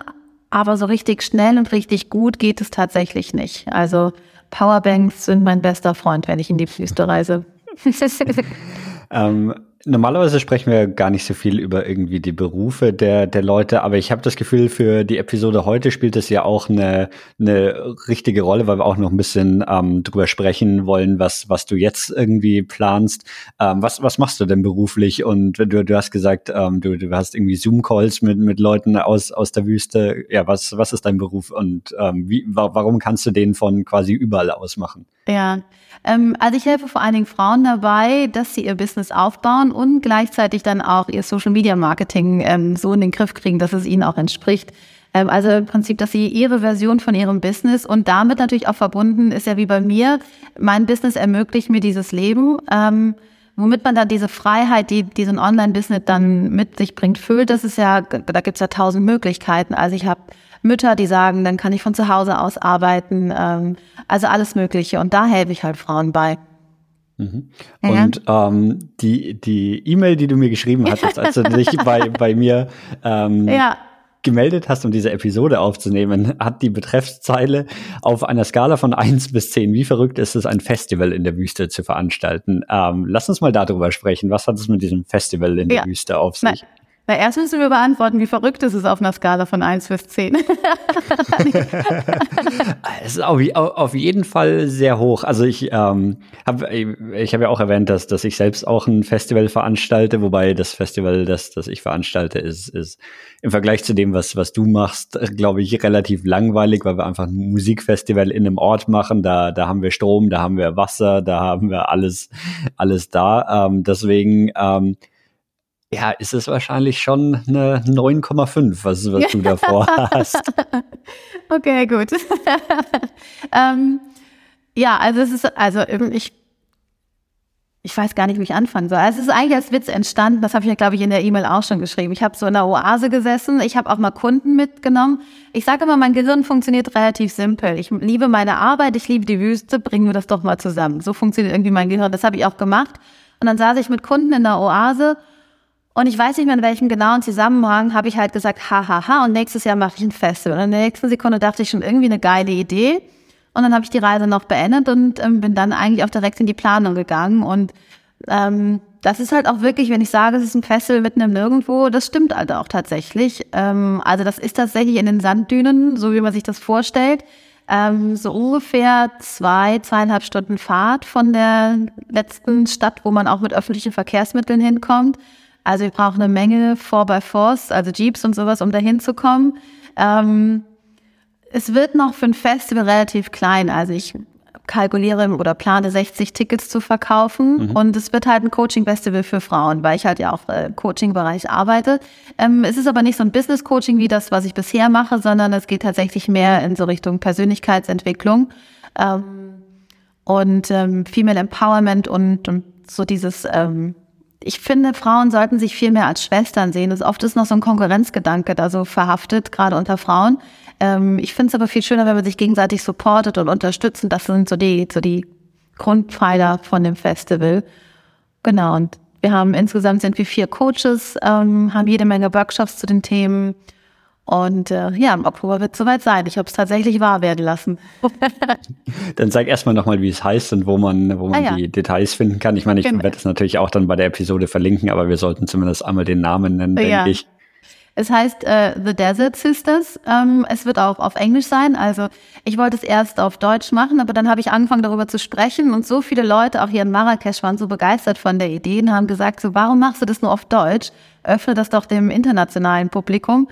aber so richtig schnell und richtig gut geht es tatsächlich nicht. Also Powerbanks sind mein bester Freund, wenn ich in die Wüste reise. ähm, Normalerweise sprechen wir gar nicht so viel über irgendwie die Berufe der, der Leute, aber ich habe das Gefühl, für die Episode heute spielt es ja auch eine, eine richtige Rolle, weil wir auch noch ein bisschen ähm, drüber sprechen wollen, was, was du jetzt irgendwie planst. Ähm, was, was machst du denn beruflich? Und du, du hast gesagt, ähm, du, du hast irgendwie Zoom-Calls mit, mit Leuten aus, aus der Wüste. Ja, was, was ist dein Beruf und ähm, wie, warum kannst du den von quasi überall aus machen? Ja, also ich helfe vor allen Dingen Frauen dabei, dass sie ihr Business aufbauen und gleichzeitig dann auch ihr Social Media Marketing ähm, so in den Griff kriegen, dass es ihnen auch entspricht. Ähm, also im Prinzip, dass sie ihre Version von ihrem Business und damit natürlich auch verbunden ist ja wie bei mir, mein Business ermöglicht mir dieses Leben. Ähm, womit man dann diese Freiheit, die diesen Online-Business dann mit sich bringt, füllt, das ist ja, da gibt's ja tausend Möglichkeiten. Also ich habe Mütter, die sagen, dann kann ich von zu Hause aus arbeiten, ähm, also alles Mögliche. Und da helfe ich halt Frauen bei. Mhm. Und ähm, die die E-Mail, die du mir geschrieben hattest, als du dich bei, bei mir ähm, ja. gemeldet hast, um diese Episode aufzunehmen, hat die Betreffszeile auf einer Skala von eins bis zehn. Wie verrückt ist es, ein Festival in der Wüste zu veranstalten? Ähm, lass uns mal darüber sprechen. Was hat es mit diesem Festival in der ja. Wüste auf sich? Na, erst müssen wir beantworten, wie verrückt ist es auf einer Skala von 1 bis 10. es ist auf, auf, jeden Fall sehr hoch. Also ich ähm, habe ich hab ja auch erwähnt, dass, dass ich selbst auch ein Festival veranstalte, wobei das Festival, das, das ich veranstalte, ist, ist im Vergleich zu dem, was, was du machst, glaube ich, relativ langweilig, weil wir einfach ein Musikfestival in einem Ort machen. Da, da haben wir Strom, da haben wir Wasser, da haben wir alles, alles da. Ähm, deswegen ähm, ja, ist es wahrscheinlich schon eine 9,5, was, was du davor hast. Okay, gut. ähm, ja, also es ist, also ich, ich weiß gar nicht, wie ich anfangen soll. Also es ist eigentlich als Witz entstanden, das habe ich ja, glaube ich, in der E-Mail auch schon geschrieben. Ich habe so in der Oase gesessen, ich habe auch mal Kunden mitgenommen. Ich sage immer, mein Gehirn funktioniert relativ simpel. Ich liebe meine Arbeit, ich liebe die Wüste, bringen wir das doch mal zusammen. So funktioniert irgendwie mein Gehirn, das habe ich auch gemacht. Und dann saß ich mit Kunden in der Oase und ich weiß nicht mehr, in welchem genauen Zusammenhang habe ich halt gesagt, hahaha, ha, ha, und nächstes Jahr mache ich ein Festival. Und in der nächsten Sekunde dachte ich schon irgendwie eine geile Idee. Und dann habe ich die Reise noch beendet und ähm, bin dann eigentlich auch direkt in die Planung gegangen. Und ähm, das ist halt auch wirklich, wenn ich sage, es ist ein Festival mitten im Nirgendwo, das stimmt halt auch tatsächlich. Ähm, also das ist tatsächlich in den Sanddünen, so wie man sich das vorstellt. Ähm, so ungefähr zwei, zweieinhalb Stunden Fahrt von der letzten Stadt, wo man auch mit öffentlichen Verkehrsmitteln hinkommt. Also wir brauchen eine Menge 4x4s, also Jeeps und sowas, um dahin zu kommen. Ähm, es wird noch für ein Festival relativ klein. Also ich kalkuliere oder plane 60 Tickets zu verkaufen. Mhm. Und es wird halt ein Coaching-Festival für Frauen, weil ich halt ja auch im Coaching-Bereich arbeite. Ähm, es ist aber nicht so ein Business-Coaching wie das, was ich bisher mache, sondern es geht tatsächlich mehr in so Richtung Persönlichkeitsentwicklung ähm, und ähm, Female Empowerment und, und so dieses ähm, ich finde, Frauen sollten sich viel mehr als Schwestern sehen. Das oft ist noch so ein Konkurrenzgedanke da so verhaftet, gerade unter Frauen. Ähm, ich finde es aber viel schöner, wenn man sich gegenseitig supportet und unterstützt. Das sind so die, so die Grundpfeiler von dem Festival. Genau. Und wir haben insgesamt sind wir vier Coaches, ähm, haben jede Menge Workshops zu den Themen. Und äh, ja, im Oktober wird es soweit sein. Ich habe es tatsächlich wahr werden lassen. dann sag erstmal nochmal, wie es heißt und wo man, wo man ah, ja. die Details finden kann. Ich meine, ich genau. werde es natürlich auch dann bei der Episode verlinken, aber wir sollten zumindest einmal den Namen nennen, ja. denke ich. Es heißt äh, The Desert Sisters. Ähm, es wird auch auf Englisch sein. Also ich wollte es erst auf Deutsch machen, aber dann habe ich angefangen darüber zu sprechen und so viele Leute, auch hier in Marrakesch, waren so begeistert von der Idee und haben gesagt, so warum machst du das nur auf Deutsch? Öffne das doch dem internationalen Publikum.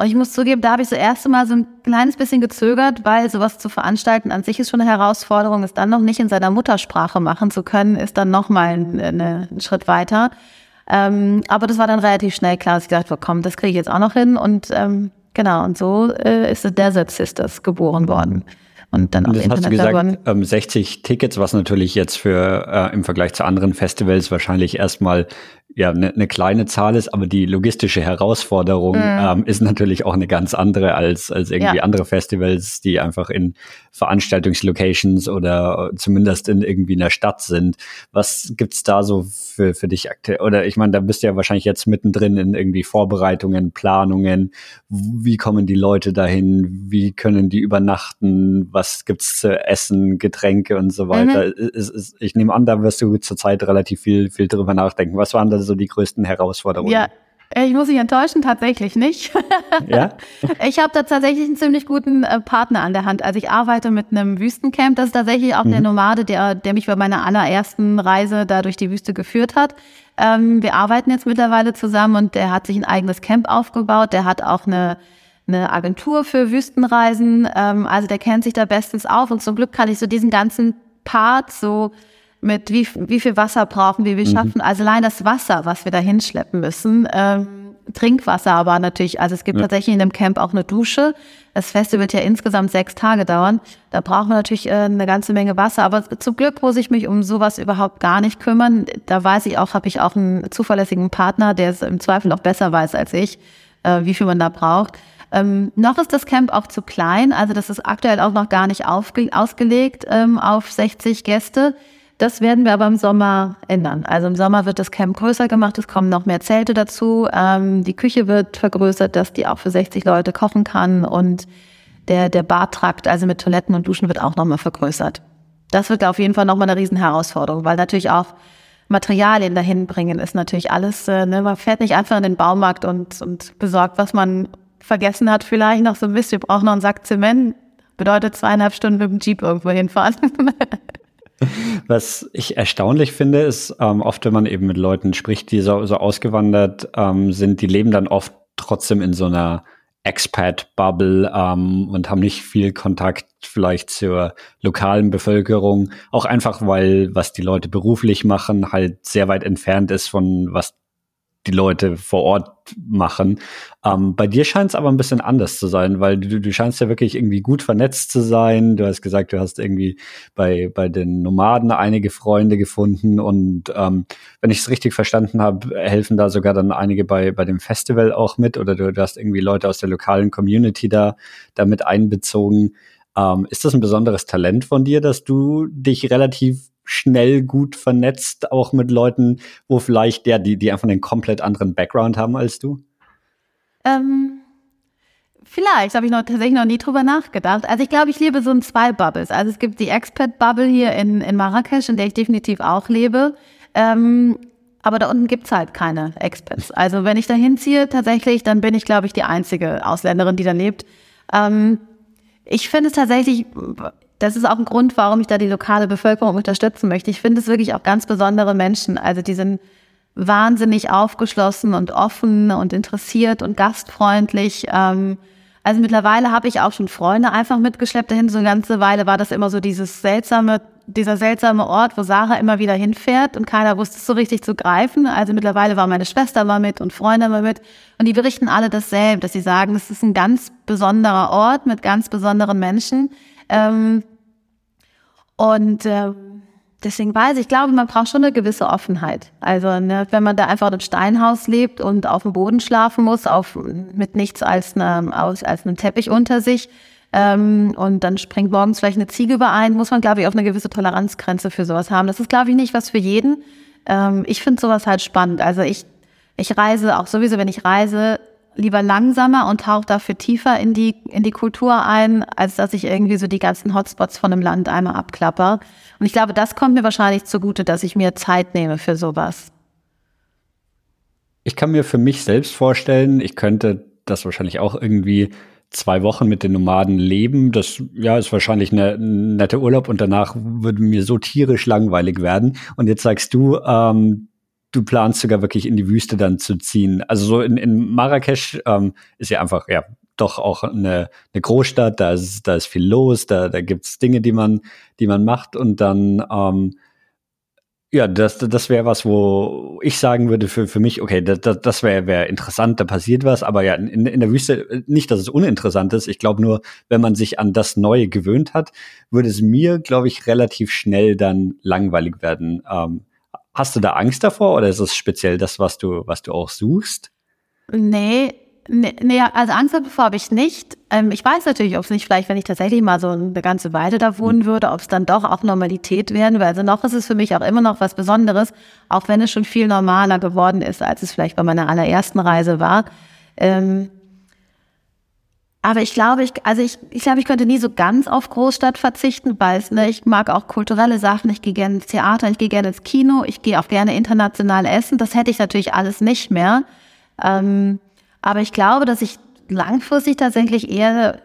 Und ich muss zugeben, da habe ich so erste Mal so ein kleines bisschen gezögert, weil sowas zu veranstalten an sich ist schon eine Herausforderung, es dann noch nicht in seiner Muttersprache machen zu können, ist dann nochmal ein, eine, ein Schritt weiter. Ähm, aber das war dann relativ schnell klar, dass ich gedacht habe, komm, das kriege ich jetzt auch noch hin. Und ähm, genau, und so äh, ist The Desert Sisters geboren worden. Und dann auch das hast du gesagt, ähm, 60 Tickets, was natürlich jetzt für äh, im Vergleich zu anderen Festivals wahrscheinlich erstmal ja eine ne kleine Zahl ist, aber die logistische Herausforderung mhm. ähm, ist natürlich auch eine ganz andere als, als irgendwie ja. andere Festivals, die einfach in Veranstaltungslocations oder zumindest in irgendwie einer Stadt sind. Was gibt's da so für, für dich aktuell? Oder ich meine, da bist du ja wahrscheinlich jetzt mittendrin in irgendwie Vorbereitungen, Planungen. Wie kommen die Leute dahin? Wie können die übernachten? Was gibt's zu essen, Getränke und so weiter? Mhm. Ist, ist, ich nehme an, da wirst du zurzeit relativ viel, viel drüber nachdenken. Was waren da so die größten Herausforderungen? Ja. Ich muss dich enttäuschen, tatsächlich nicht. Ja? Ich habe da tatsächlich einen ziemlich guten äh, Partner an der Hand. Also ich arbeite mit einem Wüstencamp. Das ist tatsächlich auch mhm. der Nomade, der, der mich bei meiner allerersten Reise da durch die Wüste geführt hat. Ähm, wir arbeiten jetzt mittlerweile zusammen und der hat sich ein eigenes Camp aufgebaut. Der hat auch eine, eine Agentur für Wüstenreisen. Ähm, also der kennt sich da bestens auf und zum Glück kann ich so diesen ganzen Part so mit wie, wie viel Wasser brauchen wir, wir mhm. schaffen, also allein das Wasser, was wir da hinschleppen müssen, ähm, Trinkwasser aber natürlich, also es gibt ja. tatsächlich in dem Camp auch eine Dusche. Das Festival wird ja insgesamt sechs Tage dauern. Da brauchen wir natürlich äh, eine ganze Menge Wasser. Aber zum Glück muss ich mich um sowas überhaupt gar nicht kümmern. Da weiß ich auch, habe ich auch einen zuverlässigen Partner, der es im Zweifel auch besser weiß als ich, äh, wie viel man da braucht. Ähm, noch ist das Camp auch zu klein, also das ist aktuell auch noch gar nicht ausgelegt ähm, auf 60 Gäste. Das werden wir aber im Sommer ändern. Also im Sommer wird das Camp größer gemacht, es kommen noch mehr Zelte dazu. Ähm, die Küche wird vergrößert, dass die auch für 60 Leute kochen kann und der, der Badtrakt, also mit Toiletten und Duschen, wird auch nochmal vergrößert. Das wird auf jeden Fall nochmal eine riesen Herausforderung, weil natürlich auch Materialien dahin bringen, ist natürlich alles, äh, ne, man fährt nicht einfach in den Baumarkt und, und besorgt, was man vergessen hat, vielleicht noch so ein bisschen, wir brauchen noch einen Sack Zement, bedeutet zweieinhalb Stunden mit dem Jeep irgendwo hinfahren. Was ich erstaunlich finde, ist ähm, oft, wenn man eben mit Leuten spricht, die so, so ausgewandert ähm, sind, die leben dann oft trotzdem in so einer Expat-Bubble ähm, und haben nicht viel Kontakt vielleicht zur lokalen Bevölkerung. Auch einfach, weil was die Leute beruflich machen, halt sehr weit entfernt ist von was die Leute vor Ort machen. Ähm, bei dir scheint es aber ein bisschen anders zu sein, weil du, du scheinst ja wirklich irgendwie gut vernetzt zu sein. Du hast gesagt, du hast irgendwie bei, bei den Nomaden einige Freunde gefunden und ähm, wenn ich es richtig verstanden habe, helfen da sogar dann einige bei, bei dem Festival auch mit oder du, du hast irgendwie Leute aus der lokalen Community da, da mit einbezogen. Ähm, ist das ein besonderes Talent von dir, dass du dich relativ schnell gut vernetzt, auch mit Leuten, wo vielleicht, ja, die, die einfach einen komplett anderen Background haben als du? Ähm, vielleicht, habe ich noch tatsächlich noch nie drüber nachgedacht. Also ich glaube, ich lebe so in zwei Bubbles. Also es gibt die Expat-Bubble hier in, in Marrakesch, in der ich definitiv auch lebe. Ähm, aber da unten gibt's halt keine Expats. Also wenn ich da hinziehe tatsächlich, dann bin ich, glaube ich, die einzige Ausländerin, die da lebt. Ähm, ich finde es tatsächlich das ist auch ein Grund, warum ich da die lokale Bevölkerung unterstützen möchte. Ich finde es wirklich auch ganz besondere Menschen. Also die sind wahnsinnig aufgeschlossen und offen und interessiert und gastfreundlich. Ähm, also mittlerweile habe ich auch schon Freunde einfach mitgeschleppt dahin. So eine ganze Weile war das immer so dieses seltsame, dieser seltsame Ort, wo Sarah immer wieder hinfährt und keiner wusste es so richtig zu greifen. Also mittlerweile war meine Schwester mal mit und Freunde mal mit und die berichten alle dasselbe, dass sie sagen, es ist ein ganz besonderer Ort mit ganz besonderen Menschen. Ähm, und ähm, deswegen weiß ich, ich glaube, man braucht schon eine gewisse Offenheit. Also ne, wenn man da einfach im Steinhaus lebt und auf dem Boden schlafen muss, auf, mit nichts als, eine, als, als einem Teppich unter sich, ähm, und dann springt morgens vielleicht eine Ziege überein, muss man, glaube ich, auf eine gewisse Toleranzgrenze für sowas haben. Das ist, glaube ich, nicht was für jeden. Ähm, ich finde sowas halt spannend. Also ich, ich reise auch sowieso, wenn ich reise, lieber langsamer und tauche dafür tiefer in die, in die Kultur ein, als dass ich irgendwie so die ganzen Hotspots von einem Land einmal abklapper. Und ich glaube, das kommt mir wahrscheinlich zugute, dass ich mir Zeit nehme für sowas. Ich kann mir für mich selbst vorstellen, ich könnte das wahrscheinlich auch irgendwie zwei Wochen mit den Nomaden leben. Das ja ist wahrscheinlich ein netter Urlaub und danach würde mir so tierisch langweilig werden. Und jetzt sagst du, ähm, du planst sogar wirklich in die Wüste dann zu ziehen. Also so in, in Marrakesch ähm, ist ja einfach, ja, doch auch eine, eine Großstadt, da ist, da ist viel los, da, da gibt's Dinge, die man, die man macht und dann, ähm, ja, das, das wäre was, wo ich sagen würde für, für mich, okay, das, das wäre wär interessant, da passiert was, aber ja, in, in der Wüste, nicht, dass es uninteressant ist, ich glaube nur, wenn man sich an das Neue gewöhnt hat, würde es mir, glaube ich, relativ schnell dann langweilig werden. Ähm, Hast du da Angst davor oder ist es speziell das, was du, was du auch suchst? Nee, nee, nee also Angst davor habe ich nicht. Ähm, ich weiß natürlich, ob es nicht vielleicht, wenn ich tatsächlich mal so eine ganze Weile da wohnen hm. würde, ob es dann doch auch Normalität werden würde. Also noch ist es für mich auch immer noch was Besonderes, auch wenn es schon viel normaler geworden ist, als es vielleicht bei meiner allerersten Reise war. Ähm, aber ich glaube, ich, also ich, ich glaube, ich könnte nie so ganz auf Großstadt verzichten, weil es, ne, ich mag auch kulturelle Sachen, ich gehe gerne ins Theater, ich gehe gerne ins Kino, ich gehe auch gerne international essen. Das hätte ich natürlich alles nicht mehr. Ähm, aber ich glaube, dass ich langfristig tatsächlich eher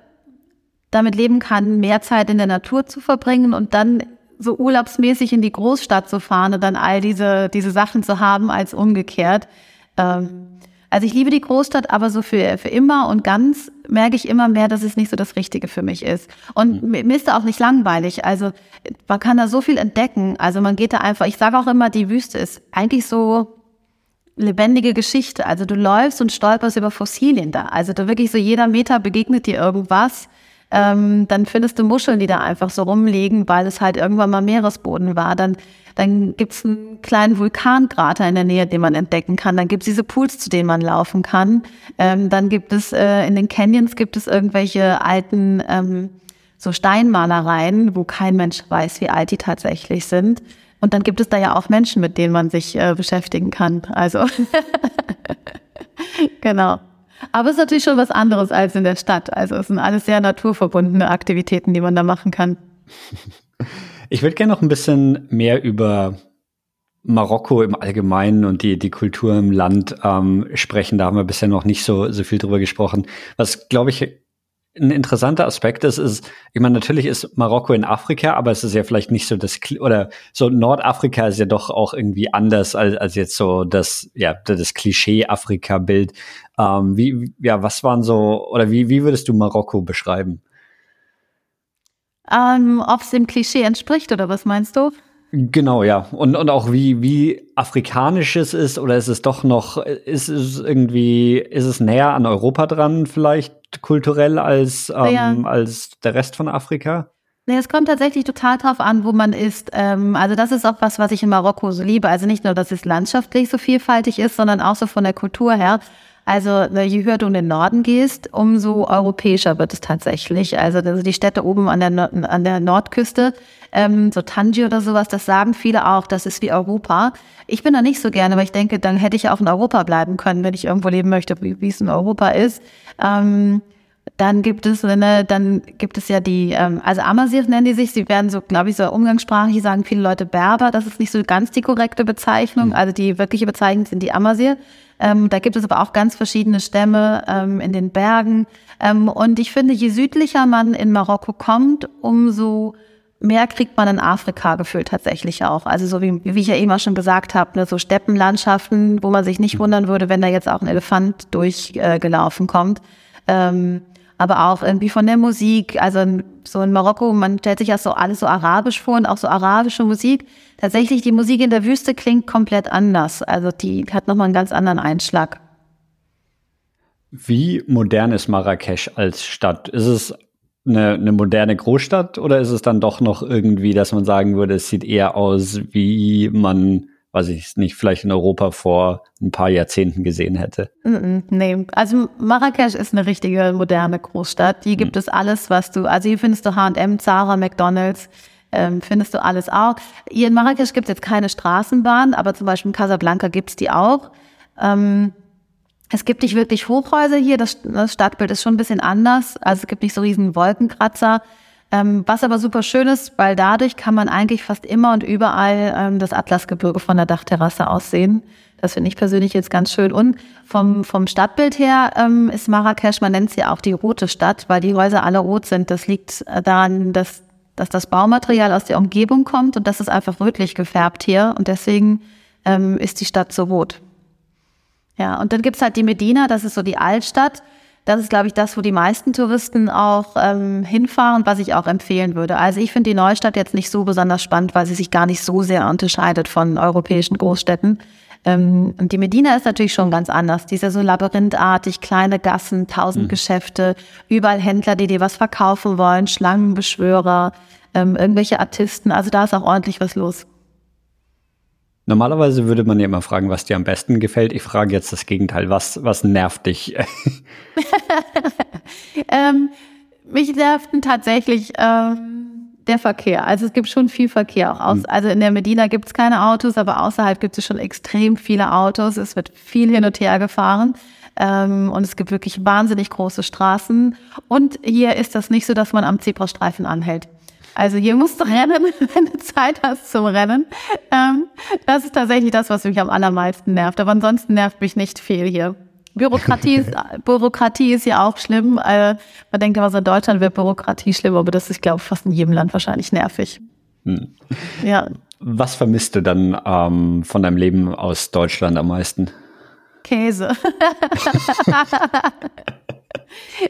damit leben kann, mehr Zeit in der Natur zu verbringen und dann so urlaubsmäßig in die Großstadt zu fahren und dann all diese, diese Sachen zu haben als umgekehrt. Ähm, also ich liebe die Großstadt, aber so für, für immer und ganz merke ich immer mehr, dass es nicht so das Richtige für mich ist. Und mhm. mir ist da auch nicht langweilig. Also man kann da so viel entdecken. Also man geht da einfach, ich sage auch immer, die Wüste ist eigentlich so lebendige Geschichte. Also du läufst und stolperst über Fossilien da. Also da wirklich so jeder Meter begegnet dir irgendwas. Ähm, dann findest du Muscheln, die da einfach so rumliegen, weil es halt irgendwann mal Meeresboden war. Dann dann gibt's einen kleinen Vulkankrater in der Nähe, den man entdecken kann. Dann gibt's diese Pools, zu denen man laufen kann. Ähm, dann gibt es äh, in den Canyons gibt es irgendwelche alten ähm, so Steinmalereien, wo kein Mensch weiß, wie alt die tatsächlich sind. Und dann gibt es da ja auch Menschen, mit denen man sich äh, beschäftigen kann. Also genau. Aber es ist natürlich schon was anderes als in der Stadt. Also es sind alles sehr naturverbundene Aktivitäten, die man da machen kann. Ich würde gerne noch ein bisschen mehr über Marokko im Allgemeinen und die, die Kultur im Land ähm, sprechen. Da haben wir bisher noch nicht so, so viel drüber gesprochen. Was, glaube ich, ein interessanter Aspekt ist, ist, ich meine, natürlich ist Marokko in Afrika, aber es ist ja vielleicht nicht so das, oder so Nordafrika ist ja doch auch irgendwie anders als, als jetzt so das, ja, das Klischee-Afrika-Bild. Ähm, wie, ja, was waren so, oder wie, wie würdest du Marokko beschreiben? Ähm, Ob es dem Klischee entspricht, oder was meinst du? Genau, ja. Und, und auch wie, wie afrikanisch es ist, oder ist es doch noch, ist es irgendwie, ist es näher an Europa dran, vielleicht kulturell als, ähm, ja. als der Rest von Afrika? Nee, es kommt tatsächlich total drauf an, wo man ist. Ähm, also das ist auch was, was ich in Marokko so liebe. Also nicht nur, dass es landschaftlich so vielfältig ist, sondern auch so von der Kultur her. Also je höher du in den Norden gehst, umso europäischer wird es tatsächlich. Also die Städte oben an der, an der Nordküste, ähm, so Tangier oder sowas, das sagen viele auch, das ist wie Europa. Ich bin da nicht so gerne, weil ich denke, dann hätte ich ja auch in Europa bleiben können, wenn ich irgendwo leben möchte, wie, es in Europa ist. Ähm, dann gibt es, ne, dann gibt es ja die, ähm, also Amazigh nennen die sich, sie werden so, glaube ich, so umgangssprachlich sagen viele Leute Berber, das ist nicht so ganz die korrekte Bezeichnung, hm. also die wirkliche Bezeichnung sind die Amazigh. Ähm, da gibt es aber auch ganz verschiedene Stämme ähm, in den Bergen. Ähm, und ich finde, je südlicher man in Marokko kommt, umso mehr kriegt man in Afrika gefühlt tatsächlich auch. Also so wie, wie ich ja eben auch schon gesagt habe, ne, so Steppenlandschaften, wo man sich nicht wundern würde, wenn da jetzt auch ein Elefant durchgelaufen äh, kommt. Ähm, aber auch irgendwie von der Musik. Also so in Marokko, man stellt sich ja so alles so arabisch vor und auch so arabische Musik. Tatsächlich, die Musik in der Wüste klingt komplett anders. Also die hat nochmal einen ganz anderen Einschlag. Wie modern ist Marrakesch als Stadt? Ist es eine, eine moderne Großstadt oder ist es dann doch noch irgendwie, dass man sagen würde, es sieht eher aus, wie man was ich nicht vielleicht in Europa vor ein paar Jahrzehnten gesehen hätte. Nee, also Marrakesch ist eine richtige moderne Großstadt. Hier gibt mhm. es alles, was du, also hier findest du H&M, Zara, McDonalds, ähm, findest du alles auch. Hier in Marrakesch gibt es jetzt keine Straßenbahn, aber zum Beispiel in Casablanca gibt's die auch. Ähm, es gibt nicht wirklich Hochhäuser hier, das, das Stadtbild ist schon ein bisschen anders. Also es gibt nicht so riesen Wolkenkratzer. Ähm, was aber super schön ist, weil dadurch kann man eigentlich fast immer und überall ähm, das Atlasgebirge von der Dachterrasse aussehen. Das finde ich persönlich jetzt ganz schön. Und vom, vom Stadtbild her ähm, ist Marrakesch, man nennt sie ja auch die rote Stadt, weil die Häuser alle rot sind. Das liegt daran, dass, dass das Baumaterial aus der Umgebung kommt und das ist einfach rötlich gefärbt hier. Und deswegen ähm, ist die Stadt so rot. Ja, und dann gibt's halt die Medina, das ist so die Altstadt. Das ist, glaube ich, das, wo die meisten Touristen auch ähm, hinfahren, was ich auch empfehlen würde. Also ich finde die Neustadt jetzt nicht so besonders spannend, weil sie sich gar nicht so sehr unterscheidet von europäischen Großstädten. Ähm, und die Medina ist natürlich schon ganz anders. Die ist ja so labyrinthartig, kleine Gassen, tausend mhm. Geschäfte, überall Händler, die dir was verkaufen wollen, Schlangenbeschwörer, ähm, irgendwelche Artisten. Also da ist auch ordentlich was los. Normalerweise würde man ja immer fragen, was dir am besten gefällt. Ich frage jetzt das Gegenteil. Was, was nervt dich? ähm, mich nervten tatsächlich ähm, der Verkehr. Also es gibt schon viel Verkehr auch aus. Hm. Also in der Medina gibt es keine Autos, aber außerhalb gibt es schon extrem viele Autos. Es wird viel hin und her gefahren. Ähm, und es gibt wirklich wahnsinnig große Straßen. Und hier ist das nicht so, dass man am Zebrastreifen anhält. Also hier musst du rennen, wenn du Zeit hast zum Rennen. Ähm, das ist tatsächlich das, was mich am allermeisten nervt. Aber ansonsten nervt mich nicht viel hier. Bürokratie ist, Bürokratie ist ja auch schlimm. Äh, man denkt immer so, in Deutschland wird Bürokratie schlimm, aber das ist, glaube ich, fast in jedem Land wahrscheinlich nervig. Hm. Ja. Was vermisst du dann ähm, von deinem Leben aus Deutschland am meisten? Käse.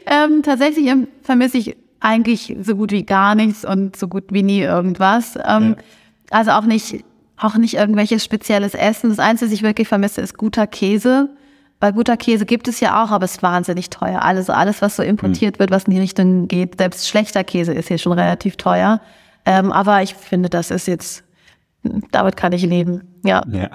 ähm, tatsächlich ähm, vermisse ich eigentlich so gut wie gar nichts und so gut wie nie irgendwas. Ähm, ja. Also auch nicht, auch nicht irgendwelches spezielles Essen. Das Einzige, was ich wirklich vermisse, ist guter Käse. Weil guter Käse gibt es ja auch, aber es ist wahnsinnig teuer. Also alles, was so importiert hm. wird, was in die Richtung geht, selbst schlechter Käse ist hier schon relativ teuer. Ähm, aber ich finde, das ist jetzt, damit kann ich leben. Ja. ja.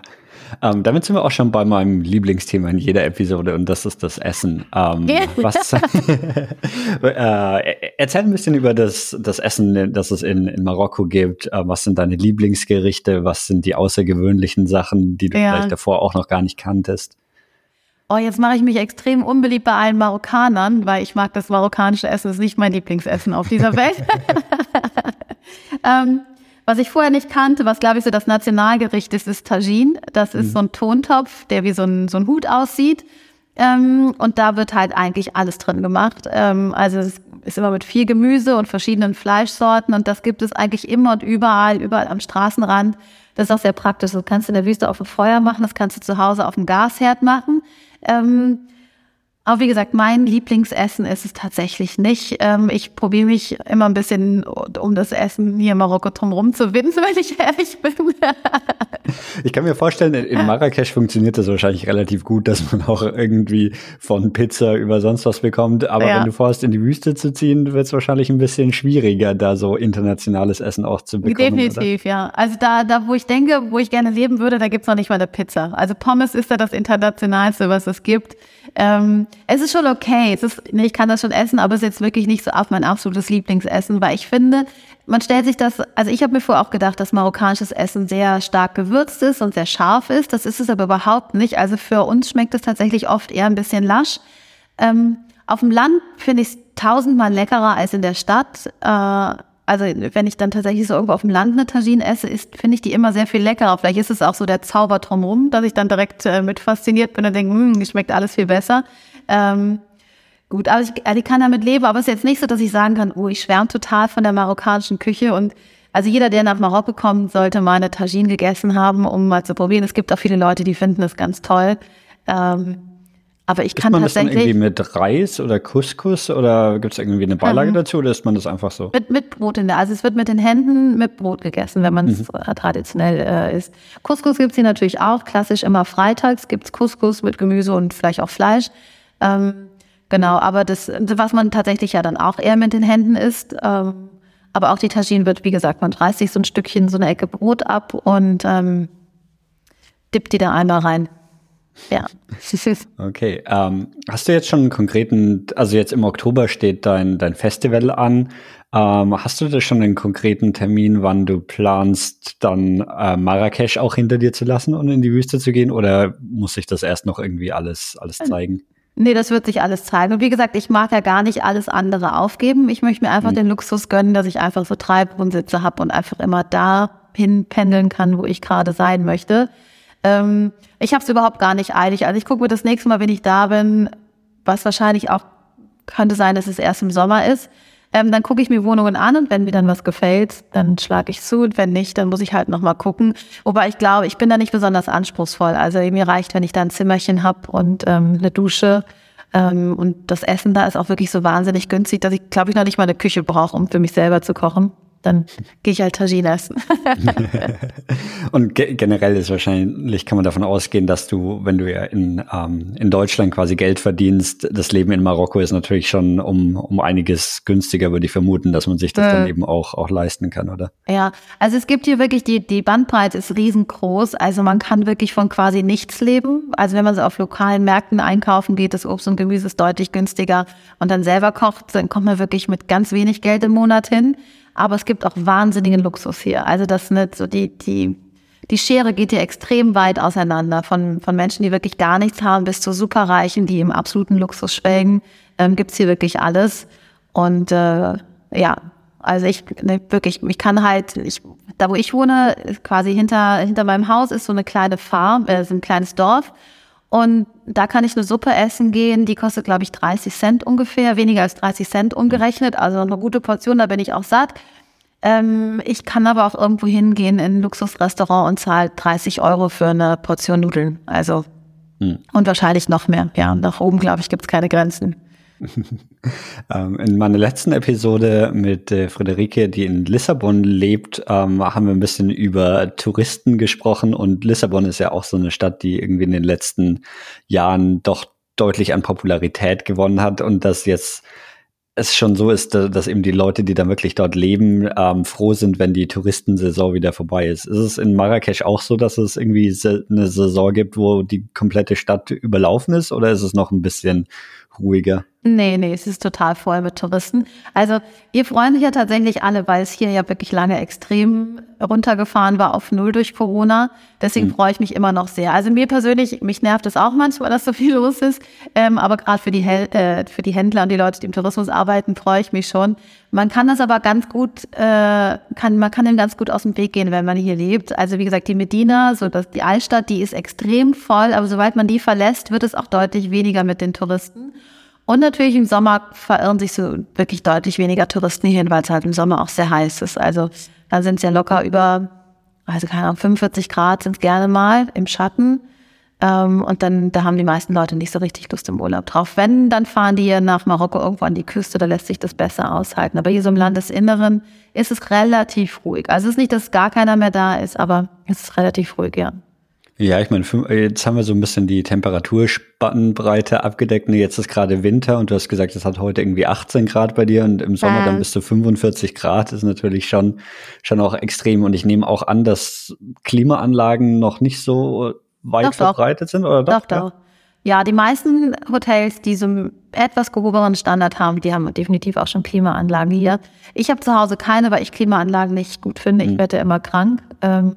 Ähm, damit sind wir auch schon bei meinem Lieblingsthema in jeder Episode und das ist das Essen. Ähm, was, äh, erzähl ein bisschen über das, das Essen, das es in, in Marokko gibt. Äh, was sind deine Lieblingsgerichte? Was sind die außergewöhnlichen Sachen, die du ja. vielleicht davor auch noch gar nicht kanntest? Oh, jetzt mache ich mich extrem unbeliebt bei allen Marokkanern, weil ich mag das marokkanische Essen, das ist nicht mein Lieblingsessen auf dieser Welt. ähm, Was ich vorher nicht kannte, was glaube ich so das Nationalgericht ist, ist Tagine. Das ist mhm. so ein Tontopf, der wie so ein, so ein Hut aussieht. Ähm, und da wird halt eigentlich alles drin gemacht. Ähm, also es ist immer mit viel Gemüse und verschiedenen Fleischsorten und das gibt es eigentlich immer und überall, überall am Straßenrand. Das ist auch sehr praktisch. Das kannst du in der Wüste auf dem Feuer machen, das kannst du zu Hause auf dem Gasherd machen. Ähm, aber wie gesagt, mein Lieblingsessen ist es tatsächlich nicht. Ähm, ich probiere mich immer ein bisschen um das Essen hier in Marokko drumherum zu winden, wenn ich ehrlich bin. ich kann mir vorstellen, in Marrakesch funktioniert das wahrscheinlich relativ gut, dass man auch irgendwie von Pizza über sonst was bekommt. Aber ja. wenn du vorhast, in die Wüste zu ziehen, wird es wahrscheinlich ein bisschen schwieriger, da so internationales Essen auch zu bekommen. Definitiv, oder? ja. Also da, da, wo ich denke, wo ich gerne leben würde, da gibt's noch nicht mal eine Pizza. Also Pommes ist da das Internationalste, was es gibt. Ähm, es ist schon okay. Es ist, nee, ich kann das schon essen, aber es ist jetzt wirklich nicht so auf mein absolutes Lieblingsessen, weil ich finde, man stellt sich das, also ich habe mir vorher auch gedacht, dass marokkanisches Essen sehr stark gewürzt ist und sehr scharf ist. Das ist es aber überhaupt nicht. Also für uns schmeckt es tatsächlich oft eher ein bisschen lasch. Ähm, auf dem Land finde ich es tausendmal leckerer als in der Stadt. Äh, also wenn ich dann tatsächlich so irgendwo auf dem Land eine Tagine esse, finde ich die immer sehr viel leckerer. Vielleicht ist es auch so der Zauber drumherum, dass ich dann direkt äh, mit fasziniert bin und denke, hm, schmeckt alles viel besser. Ähm, gut, aber ich, also ich kann damit leben, aber es ist jetzt nicht so, dass ich sagen kann, oh, ich schwärme total von der marokkanischen Küche und also jeder, der nach Marokko kommt, sollte mal eine Tagine gegessen haben, um mal zu probieren. Es gibt auch viele Leute, die finden es ganz toll. Ähm, aber ich kann ist man tatsächlich. Das dann irgendwie mit Reis oder Couscous oder gibt es irgendwie eine Beilage ähm, dazu oder ist man das einfach so? Mit, mit Brot in der. Also es wird mit den Händen mit Brot gegessen, wenn man es mhm. Äh, traditionell äh, isst. Couscous gibt's hier natürlich auch. Klassisch immer freitags gibt's Couscous mit Gemüse und vielleicht auch Fleisch. Ähm, genau, aber das, was man tatsächlich ja dann auch eher mit den Händen isst. Ähm, aber auch die Tagine wird, wie gesagt, man reißt sich so ein Stückchen, so eine Ecke Brot ab und ähm, dippt die da einmal rein. Ja. okay. Ähm, hast du jetzt schon einen konkreten, also jetzt im Oktober steht dein, dein Festival an. Ähm, hast du da schon einen konkreten Termin, wann du planst, dann äh, Marrakesch auch hinter dir zu lassen und in die Wüste zu gehen? Oder muss sich das erst noch irgendwie alles, alles zeigen? Nee, das wird sich alles zeigen. Und wie gesagt, ich mag ja gar nicht alles andere aufgeben. Ich möchte mir einfach mhm. den Luxus gönnen, dass ich einfach so Treibwohnsitze habe und einfach immer da hinpendeln kann, wo ich gerade sein möchte. Ähm, ich habe es überhaupt gar nicht eilig. Also ich gucke mir das nächste Mal, wenn ich da bin, was wahrscheinlich auch könnte sein, dass es erst im Sommer ist. Ähm, dann gucke ich mir Wohnungen an und wenn mir dann was gefällt, dann schlage ich zu und wenn nicht, dann muss ich halt nochmal gucken. Wobei ich glaube, ich bin da nicht besonders anspruchsvoll. Also mir reicht, wenn ich da ein Zimmerchen habe und ähm, eine Dusche. Ähm, und das Essen da ist auch wirklich so wahnsinnig günstig, dass ich, glaube ich, noch nicht mal eine Küche brauche, um für mich selber zu kochen dann gehe ich halt Tagine essen. und ge generell ist wahrscheinlich, kann man davon ausgehen, dass du, wenn du ja in, ähm, in Deutschland quasi Geld verdienst, das Leben in Marokko ist natürlich schon um, um einiges günstiger, würde ich vermuten, dass man sich das äh. dann eben auch, auch leisten kann, oder? Ja, also es gibt hier wirklich, die, die Bandbreite ist riesengroß. Also man kann wirklich von quasi nichts leben. Also wenn man so auf lokalen Märkten einkaufen geht, das Obst und Gemüse ist deutlich günstiger und dann selber kocht, dann kommt man wirklich mit ganz wenig Geld im Monat hin aber es gibt auch wahnsinnigen Luxus hier. Also das nicht so die, die, die Schere geht hier extrem weit auseinander. Von, von Menschen, die wirklich gar nichts haben, bis zu Superreichen, die im absoluten Luxus schwelgen, ähm, gibt's hier wirklich alles. Und äh, ja, also ich ne, wirklich, ich kann halt, ich, da wo ich wohne, quasi hinter, hinter meinem Haus ist so eine kleine Farm, äh, so ein kleines Dorf. Und da kann ich eine Suppe essen gehen, die kostet, glaube ich, 30 Cent ungefähr, weniger als 30 Cent umgerechnet, also eine gute Portion, da bin ich auch satt. Ähm, ich kann aber auch irgendwo hingehen in ein Luxusrestaurant und zahle 30 Euro für eine Portion Nudeln. Also hm. und wahrscheinlich noch mehr. Ja, nach oben, glaube ich, gibt es keine Grenzen. Ähm, in meiner letzten Episode mit äh, Friederike, die in Lissabon lebt, ähm, haben wir ein bisschen über Touristen gesprochen und Lissabon ist ja auch so eine Stadt, die irgendwie in den letzten Jahren doch deutlich an Popularität gewonnen hat und das jetzt es schon so ist, dass eben die Leute, die da wirklich dort leben, ähm, froh sind, wenn die Touristensaison wieder vorbei ist. Ist es in Marrakesch auch so, dass es irgendwie eine Saison gibt, wo die komplette Stadt überlaufen ist oder ist es noch ein bisschen ruhiger? Nee, nee, es ist total voll mit Touristen. Also wir freuen sich ja tatsächlich alle, weil es hier ja wirklich lange extrem runtergefahren war auf Null durch Corona. Deswegen mhm. freue ich mich immer noch sehr. Also mir persönlich, mich nervt es auch manchmal, dass so viel los ist. Ähm, aber gerade für, die äh, für die Händler und die Leute, die im Tourismus arbeiten, freue ich mich schon. Man kann das aber ganz gut, äh, kann, man kann dem ganz gut aus dem Weg gehen, wenn man hier lebt. Also wie gesagt, die Medina, so dass die Altstadt, die ist extrem voll, aber sobald man die verlässt, wird es auch deutlich weniger mit den Touristen. Und natürlich im Sommer verirren sich so wirklich deutlich weniger Touristen hierhin, weil es halt im Sommer auch sehr heiß ist. Also da sind es ja locker über, also keine Ahnung, 45 Grad sind gerne mal im Schatten. Ähm, und dann, da haben die meisten Leute nicht so richtig Lust im Urlaub drauf. Wenn, dann fahren die ja nach Marokko irgendwo an die Küste, da lässt sich das besser aushalten. Aber hier so im Landesinneren ist es relativ ruhig. Also es ist nicht, dass gar keiner mehr da ist, aber es ist relativ ruhig, ja. Ja, ich meine, jetzt haben wir so ein bisschen die Temperaturspannbreite abgedeckt. Jetzt ist gerade Winter und du hast gesagt, es hat heute irgendwie 18 Grad bei dir und im Sommer ähm. dann bis zu 45 Grad ist natürlich schon, schon auch extrem. Und ich nehme auch an, dass Klimaanlagen noch nicht so weit doch, verbreitet doch. sind, oder doch? Doch, doch. Ja, die meisten Hotels, die so einen etwas gehobenen Standard haben, die haben definitiv auch schon Klimaanlagen hier. Ich habe zu Hause keine, weil ich Klimaanlagen nicht gut finde. Ich hm. werde immer krank. Ähm,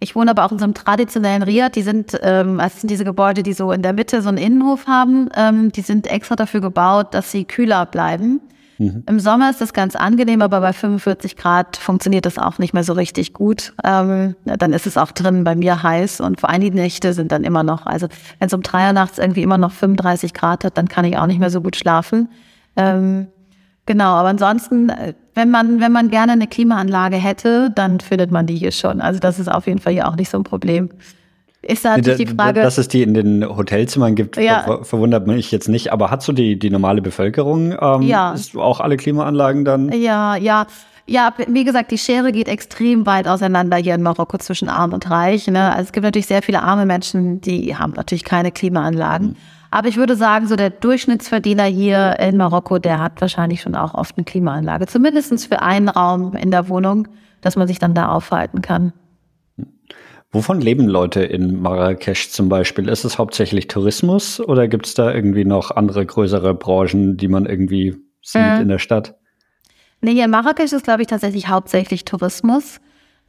ich wohne aber auch in so einem traditionellen Riad. Die sind, ähm, also sind diese Gebäude, die so in der Mitte so einen Innenhof haben. Ähm, die sind extra dafür gebaut, dass sie kühler bleiben. Mhm. Im Sommer ist das ganz angenehm, aber bei 45 Grad funktioniert das auch nicht mehr so richtig gut. Ähm, dann ist es auch drin bei mir heiß und vor allem die Nächte sind dann immer noch, also wenn es um drei Uhr nachts irgendwie immer noch 35 Grad hat, dann kann ich auch nicht mehr so gut schlafen. Ähm, Genau, aber ansonsten, äh, wenn man, wenn man gerne eine Klimaanlage hätte, dann findet man die hier schon. Also das ist auf jeden Fall hier auch nicht so ein Problem. Ist da natürlich die Frage. Dass es die in den Hotelzimmern gibt, ja. verwundert mich jetzt nicht. Aber hat so die, die normale Bevölkerung ähm, ja. auch alle Klimaanlagen dann? Ja, ja. Ja, wie gesagt, die Schere geht extrem weit auseinander hier in Marokko zwischen arm und reich. Ne? Also es gibt natürlich sehr viele arme Menschen, die haben natürlich keine Klimaanlagen. Mhm. Aber ich würde sagen, so der Durchschnittsverdiener hier in Marokko, der hat wahrscheinlich schon auch oft eine Klimaanlage. Zumindest für einen Raum in der Wohnung, dass man sich dann da aufhalten kann. Wovon leben Leute in Marrakesch zum Beispiel? Ist es hauptsächlich Tourismus oder gibt es da irgendwie noch andere größere Branchen, die man irgendwie sieht äh. in der Stadt? Nee, hier in Marrakesch ist, glaube ich, tatsächlich hauptsächlich Tourismus.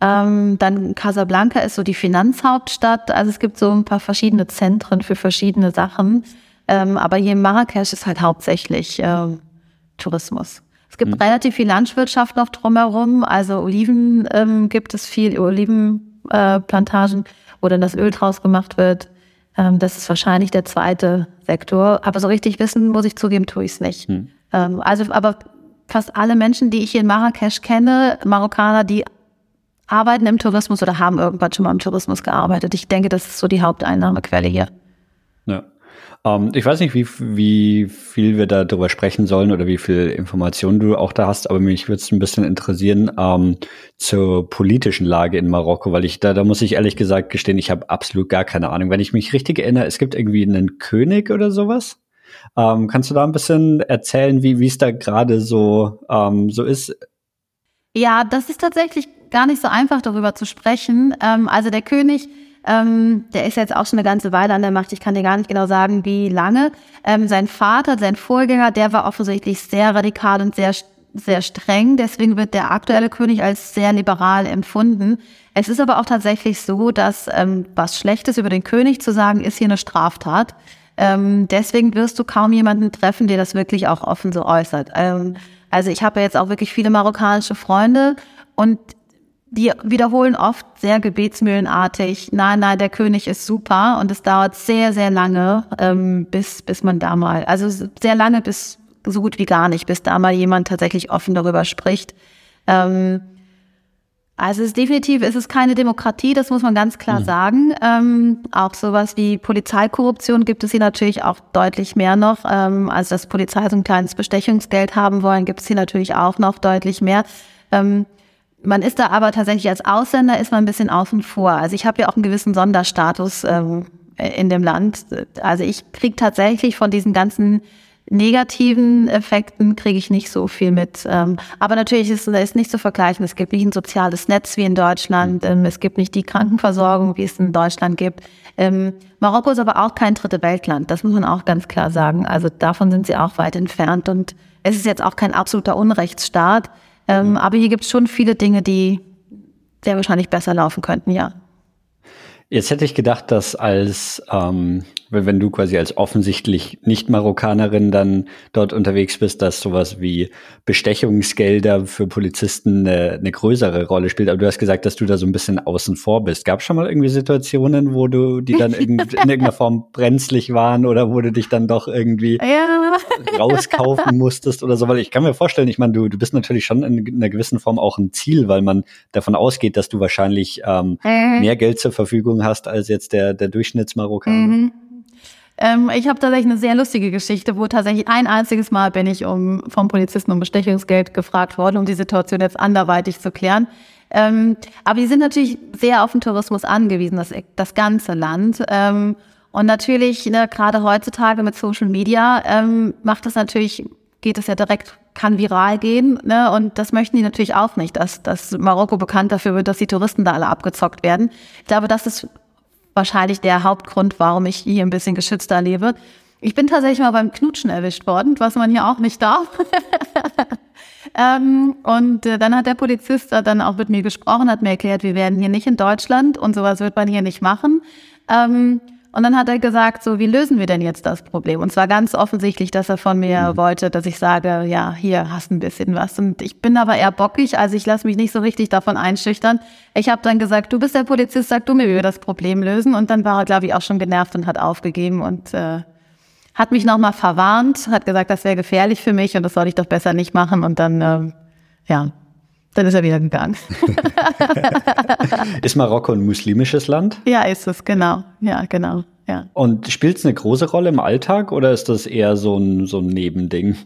Ähm, dann Casablanca ist so die Finanzhauptstadt. Also es gibt so ein paar verschiedene Zentren für verschiedene Sachen. Ähm, aber hier in Marrakesch ist halt hauptsächlich ähm, Tourismus. Es gibt mhm. relativ viel Landwirtschaft noch drumherum. Also Oliven ähm, gibt es viel, Olivenplantagen, äh, wo dann das Öl draus gemacht wird. Ähm, das ist wahrscheinlich der zweite Sektor. Aber so richtig wissen, muss ich zugeben, tue ich es nicht. Mhm. Ähm, also, aber fast alle Menschen, die ich hier in Marrakesch kenne, Marokkaner, die arbeiten im Tourismus oder haben irgendwann schon mal im Tourismus gearbeitet. Ich denke, das ist so die Haupteinnahmequelle hier. Ja. Ähm, ich weiß nicht, wie, wie viel wir da drüber sprechen sollen oder wie viel Informationen du auch da hast, aber mich würde es ein bisschen interessieren ähm, zur politischen Lage in Marokko, weil ich da, da muss ich ehrlich gesagt gestehen, ich habe absolut gar keine Ahnung. Wenn ich mich richtig erinnere, es gibt irgendwie einen König oder sowas. Ähm, kannst du da ein bisschen erzählen, wie es da gerade so, so ist? Ja, das ist tatsächlich gar nicht so einfach, darüber zu sprechen. Ähm, also der König, ähm, der ist jetzt auch schon eine ganze Weile an der Macht. Ich kann dir gar nicht genau sagen, wie lange. Ähm, sein Vater, sein Vorgänger, der war offensichtlich sehr radikal und sehr sehr streng. Deswegen wird der aktuelle König als sehr liberal empfunden. Es ist aber auch tatsächlich so, dass ähm, was Schlechtes über den König zu sagen, ist hier eine Straftat. Ähm, deswegen wirst du kaum jemanden treffen, der das wirklich auch offen so äußert. Ähm, also ich habe ja jetzt auch wirklich viele marokkanische Freunde und die wiederholen oft sehr gebetsmühlenartig, nein, nein, der König ist super und es dauert sehr, sehr lange, ähm, bis, bis man da mal, also sehr lange bis so gut wie gar nicht, bis da mal jemand tatsächlich offen darüber spricht. Ähm, also es ist definitiv, es ist keine Demokratie, das muss man ganz klar mhm. sagen. Ähm, auch sowas wie Polizeikorruption gibt es hier natürlich auch deutlich mehr noch. Ähm, also dass Polizei so ein kleines Bestechungsgeld haben wollen, gibt es hier natürlich auch noch deutlich mehr. Ähm, man ist da aber tatsächlich als Ausländer ist man ein bisschen außen vor. Also ich habe ja auch einen gewissen Sonderstatus ähm, in dem Land. Also ich krieg tatsächlich von diesen ganzen negativen Effekten kriege ich nicht so viel mit. Ähm, aber natürlich ist es nicht zu vergleichen. Es gibt nicht ein soziales Netz wie in Deutschland. Ähm, es gibt nicht die Krankenversorgung, wie es in Deutschland gibt. Ähm, Marokko ist aber auch kein dritte Weltland. Das muss man auch ganz klar sagen. Also davon sind sie auch weit entfernt. Und es ist jetzt auch kein absoluter Unrechtsstaat. Ähm, aber hier gibt es schon viele Dinge, die sehr wahrscheinlich besser laufen könnten, ja. Jetzt hätte ich gedacht, dass als ähm, wenn du quasi als offensichtlich Nicht-Marokkanerin dann dort unterwegs bist, dass sowas wie Bestechungsgelder für Polizisten eine, eine größere Rolle spielt. Aber du hast gesagt, dass du da so ein bisschen außen vor bist. Gab es schon mal irgendwie Situationen, wo du die dann in, in irgendeiner Form brenzlig waren oder wo du dich dann doch irgendwie ja. rauskaufen musstest oder so? Weil ich kann mir vorstellen, ich meine, du, du bist natürlich schon in, in einer gewissen Form auch ein Ziel, weil man davon ausgeht, dass du wahrscheinlich ähm, mhm. mehr Geld zur Verfügung hast als jetzt der, der Durchschnittsmarokkaner. Mhm. Ähm, ich habe tatsächlich eine sehr lustige Geschichte, wo tatsächlich ein einziges Mal bin ich um, vom Polizisten um Bestechungsgeld gefragt worden, um die Situation jetzt anderweitig zu klären. Ähm, aber die sind natürlich sehr auf den Tourismus angewiesen, das, das ganze Land. Ähm, und natürlich, ne, gerade heutzutage mit Social Media, ähm, macht das natürlich, geht es ja direkt, kann viral gehen. Ne? Und das möchten die natürlich auch nicht, dass, dass Marokko bekannt dafür wird, dass die Touristen da alle abgezockt werden. Ich glaube, das ist wahrscheinlich der Hauptgrund, warum ich hier ein bisschen geschützter lebe. Ich bin tatsächlich mal beim Knutschen erwischt worden, was man hier auch nicht darf. ähm, und äh, dann hat der Polizist dann auch mit mir gesprochen, hat mir erklärt, wir werden hier nicht in Deutschland und sowas wird man hier nicht machen. Ähm, und dann hat er gesagt, so, wie lösen wir denn jetzt das Problem? Und zwar ganz offensichtlich, dass er von mir mhm. wollte, dass ich sage, ja, hier hast ein bisschen was. Und ich bin aber eher bockig, also ich lasse mich nicht so richtig davon einschüchtern. Ich habe dann gesagt, du bist der Polizist, sag du mir, wie wir das Problem lösen. Und dann war er, glaube ich, auch schon genervt und hat aufgegeben und äh, hat mich nochmal verwarnt, hat gesagt, das wäre gefährlich für mich und das soll ich doch besser nicht machen. Und dann, äh, ja, dann ist er wieder gegangen. ist Marokko ein muslimisches Land? Ja, ist es, genau. Ja, genau. Ja. Und spielt es eine große Rolle im Alltag oder ist das eher so ein, so ein Nebending?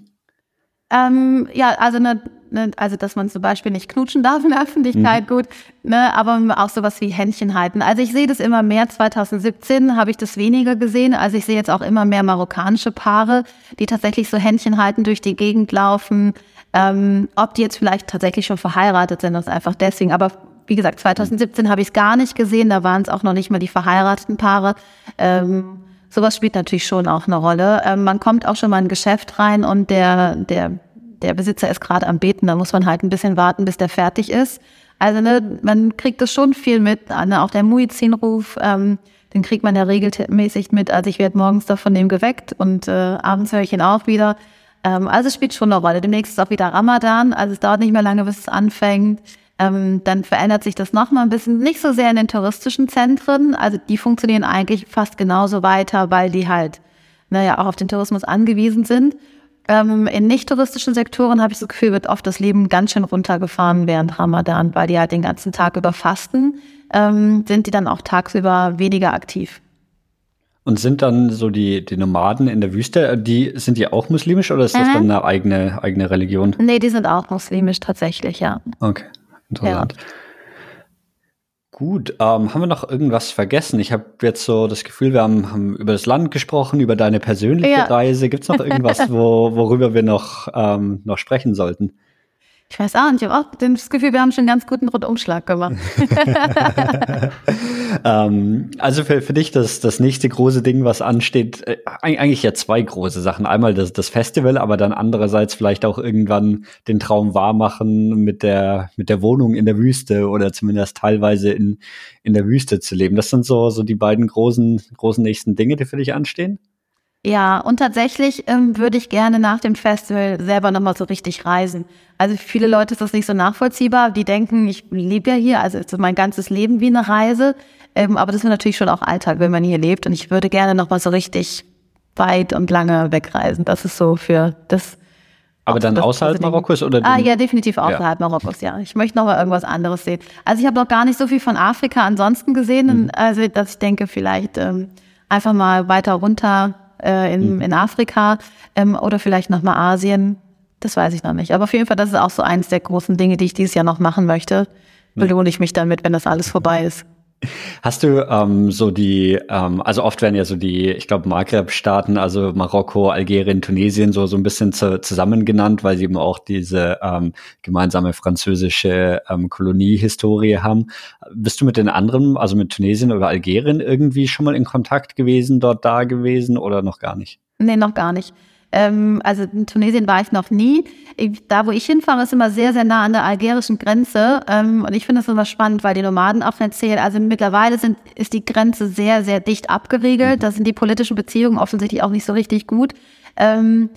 Ähm, ja, also eine, ne, also dass man zum Beispiel nicht knutschen darf in der Öffentlichkeit, mhm. gut, ne, aber auch sowas wie Händchen halten. Also ich sehe das immer mehr. 2017 habe ich das weniger gesehen. Also ich sehe jetzt auch immer mehr marokkanische Paare, die tatsächlich so Händchen halten, durch die Gegend laufen. Ähm, ob die jetzt vielleicht tatsächlich schon verheiratet sind, das ist einfach deswegen. Aber wie gesagt, 2017 habe ich es gar nicht gesehen. Da waren es auch noch nicht mal die verheirateten Paare. Ähm, sowas spielt natürlich schon auch eine Rolle. Ähm, man kommt auch schon mal in ein Geschäft rein und der, der, der Besitzer ist gerade am Beten. Da muss man halt ein bisschen warten, bis der fertig ist. Also ne, man kriegt das schon viel mit. Ne? Auch der Muizin-Ruf, ähm, den kriegt man ja regelmäßig mit. Also ich werde morgens da von dem geweckt und äh, abends höre ich ihn auch wieder. Ähm, also es spielt schon eine Rolle. Demnächst ist auch wieder Ramadan, also es dauert nicht mehr lange, bis es anfängt. Ähm, dann verändert sich das nochmal ein bisschen, nicht so sehr in den touristischen Zentren. Also die funktionieren eigentlich fast genauso weiter, weil die halt, naja, auch auf den Tourismus angewiesen sind. Ähm, in nicht-touristischen Sektoren habe ich das Gefühl, wird oft das Leben ganz schön runtergefahren während Ramadan, weil die halt den ganzen Tag über fasten, ähm, sind die dann auch tagsüber weniger aktiv. Und sind dann so die, die Nomaden in der Wüste, die, sind die auch muslimisch oder ist das mhm. dann eine eigene, eigene Religion? Nee, die sind auch muslimisch tatsächlich, ja. Okay, interessant. Ja. Gut, ähm, haben wir noch irgendwas vergessen? Ich habe jetzt so das Gefühl, wir haben, haben, über das Land gesprochen, über deine persönliche ja. Reise. Gibt es noch irgendwas, wo, worüber wir noch, ähm, noch sprechen sollten? Ich weiß auch nicht, ich habe auch das Gefühl, wir haben schon einen ganz guten Rundumschlag gemacht. ähm, also für, für dich das, das nächste große Ding, was ansteht, äh, eigentlich ja zwei große Sachen. Einmal das, das Festival, aber dann andererseits vielleicht auch irgendwann den Traum wahrmachen, mit der, mit der Wohnung in der Wüste oder zumindest teilweise in, in der Wüste zu leben. Das sind so, so die beiden großen, großen nächsten Dinge, die für dich anstehen? Ja, und tatsächlich ähm, würde ich gerne nach dem Festival selber nochmal so richtig reisen. Also viele Leute ist das nicht so nachvollziehbar. Die denken, ich lebe ja hier, also ist mein ganzes Leben wie eine Reise. Ähm, aber das ist natürlich schon auch Alltag, wenn man hier lebt. Und ich würde gerne nochmal so richtig weit und lange wegreisen. Das ist so für das. Aber dann außerhalb Marokkos oder? Ah ja, definitiv außerhalb ja. Marokkos, ja. Ich möchte noch mal irgendwas anderes sehen. Also ich habe noch gar nicht so viel von Afrika ansonsten gesehen, mhm. also dass ich denke, vielleicht ähm, einfach mal weiter runter äh, in, mhm. in Afrika ähm, oder vielleicht nochmal Asien. Das weiß ich noch nicht. Aber auf jeden Fall, das ist auch so eins der großen Dinge, die ich dieses Jahr noch machen möchte. Belohne ich mich damit, wenn das alles vorbei ist. Hast du ähm, so die, ähm, also oft werden ja so die, ich glaube, Maghreb-Staaten, also Marokko, Algerien, Tunesien, so, so ein bisschen zu, zusammen genannt, weil sie eben auch diese ähm, gemeinsame französische ähm, Koloniehistorie haben. Bist du mit den anderen, also mit Tunesien oder Algerien irgendwie schon mal in Kontakt gewesen, dort da gewesen oder noch gar nicht? Nee, noch gar nicht. Ähm, also in Tunesien war ich noch nie. Ich, da, wo ich hinfahre, ist immer sehr, sehr nah an der algerischen Grenze. Ähm, und ich finde das immer spannend, weil die Nomaden auch erzählen, also mittlerweile sind, ist die Grenze sehr, sehr dicht abgeriegelt. Mhm. Da sind die politischen Beziehungen offensichtlich auch nicht so richtig gut. Ähm,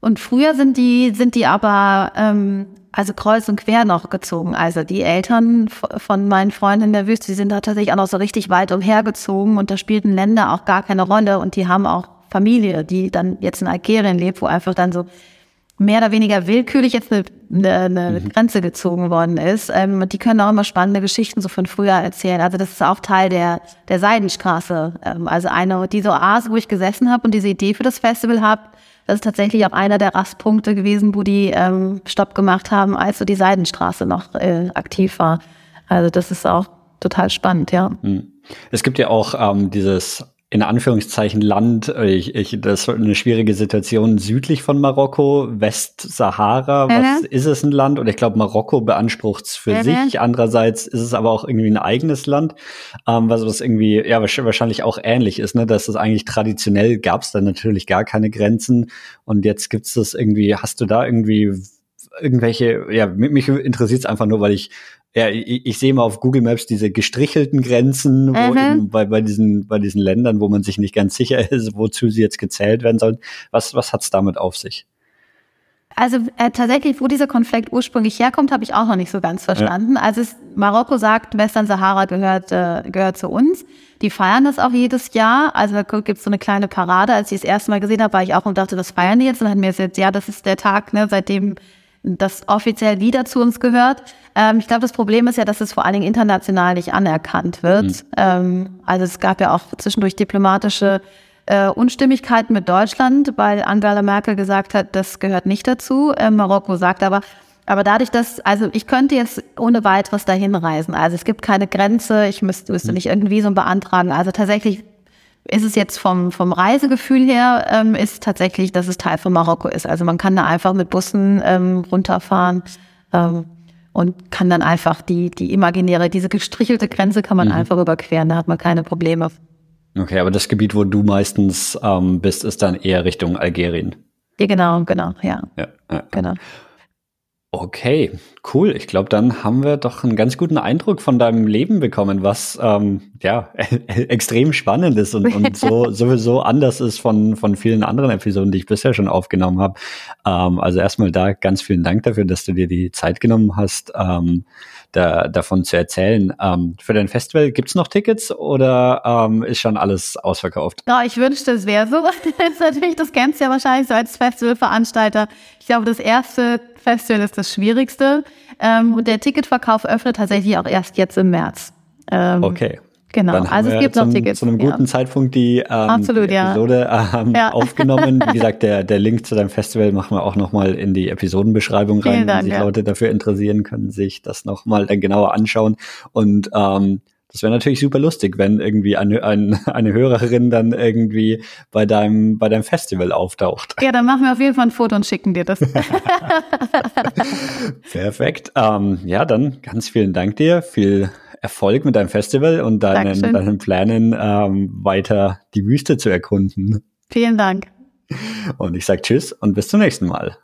und früher sind die, sind die aber ähm, also kreuz und quer noch gezogen. Also die Eltern von meinen Freunden in der Wüste, die sind da tatsächlich auch noch so richtig weit umhergezogen und da spielten Länder auch gar keine Rolle und die haben auch Familie, die dann jetzt in Algerien lebt, wo einfach dann so mehr oder weniger willkürlich jetzt eine, eine, eine mhm. Grenze gezogen worden ist. Ähm, die können auch immer spannende Geschichten so von früher erzählen. Also das ist auch Teil der, der Seidenstraße. Ähm, also eine, diese Oase, wo ich gesessen habe und diese Idee für das Festival habe, das ist tatsächlich auch einer der Rastpunkte gewesen, wo die ähm, Stopp gemacht haben, als so die Seidenstraße noch äh, aktiv war. Also das ist auch total spannend, ja. Mhm. Es gibt ja auch ähm, dieses in Anführungszeichen Land, äh, ich, ich, das ist eine schwierige Situation südlich von Marokko, Westsahara, mhm. was ist es ein Land? Und ich glaube, Marokko beansprucht es für mhm. sich. Andererseits ist es aber auch irgendwie ein eigenes Land, ähm, was, was irgendwie, ja, wahrscheinlich auch ähnlich ist, ne? Dass es eigentlich traditionell gab es da natürlich gar keine Grenzen und jetzt gibt es das irgendwie, hast du da irgendwie irgendwelche, ja, mich interessiert es einfach nur, weil ich ja, ich, ich sehe mal auf Google Maps diese gestrichelten Grenzen wo mhm. bei, bei, diesen, bei diesen Ländern, wo man sich nicht ganz sicher ist, wozu sie jetzt gezählt werden sollen. Was, was hat's damit auf sich? Also äh, tatsächlich, wo dieser Konflikt ursprünglich herkommt, habe ich auch noch nicht so ganz verstanden. Ja. Also es, Marokko sagt, Western Sahara gehört, äh, gehört zu uns. Die feiern das auch jedes Jahr. Also da gibt es so eine kleine Parade. Als ich das erste Mal gesehen habe, war ich auch und dachte, das feiern die jetzt. Und dann hat mir jetzt, ja, das ist der Tag, ne, seitdem das offiziell wieder zu uns gehört. Ähm, ich glaube, das Problem ist ja, dass es vor allen Dingen international nicht anerkannt wird. Mhm. Ähm, also es gab ja auch zwischendurch diplomatische äh, Unstimmigkeiten mit Deutschland, weil Angela Merkel gesagt hat, das gehört nicht dazu. Ähm, Marokko sagt aber, aber dadurch, dass, also ich könnte jetzt ohne weiteres dahin reisen. Also es gibt keine Grenze, ich müsste, müsste mhm. nicht irgendwie so beantragen. Also tatsächlich ist es jetzt vom, vom Reisegefühl her, ähm, ist tatsächlich, dass es Teil von Marokko ist. Also man kann da einfach mit Bussen ähm, runterfahren ähm, und kann dann einfach die, die imaginäre, diese gestrichelte Grenze kann man mhm. einfach überqueren, da hat man keine Probleme. Okay, aber das Gebiet, wo du meistens ähm, bist, ist dann eher Richtung Algerien. Ja, genau, genau, ja. ja, ja. Genau. Okay, cool. Ich glaube, dann haben wir doch einen ganz guten Eindruck von deinem Leben bekommen, was ähm, ja extrem spannend ist und, und so sowieso anders ist von von vielen anderen Episoden, die ich bisher schon aufgenommen habe. Ähm, also erstmal da ganz vielen Dank dafür, dass du dir die Zeit genommen hast. Ähm, da, davon zu erzählen. Ähm, für dein Festival gibt's noch Tickets oder ähm, ist schon alles ausverkauft? Ja, ich wünschte, es wäre so. Das ist natürlich, das kennst du ja wahrscheinlich so als Festivalveranstalter. Ich glaube, das erste Festival ist das schwierigste. Ähm, und der Ticketverkauf öffnet tatsächlich auch erst jetzt im März. Ähm, okay. Genau, Dann also es gibt zum, noch Tickets. Zu einem guten ja. Zeitpunkt die, ähm, Absolut, die Episode ähm, ja. aufgenommen. Wie gesagt, der, der Link zu deinem Festival machen wir auch nochmal in die Episodenbeschreibung rein. Dank, Wenn sich ja. Leute dafür interessieren, können sich das nochmal dann genauer anschauen. Und ähm, das wäre natürlich super lustig, wenn irgendwie eine, eine, eine Hörerin dann irgendwie bei deinem, bei deinem Festival auftaucht. Ja, dann machen wir auf jeden Fall ein Foto und schicken dir das. Perfekt. Ähm, ja, dann ganz vielen Dank dir. Viel Erfolg mit deinem Festival und deinen, deinen Plänen, ähm, weiter die Wüste zu erkunden. Vielen Dank. Und ich sage Tschüss und bis zum nächsten Mal.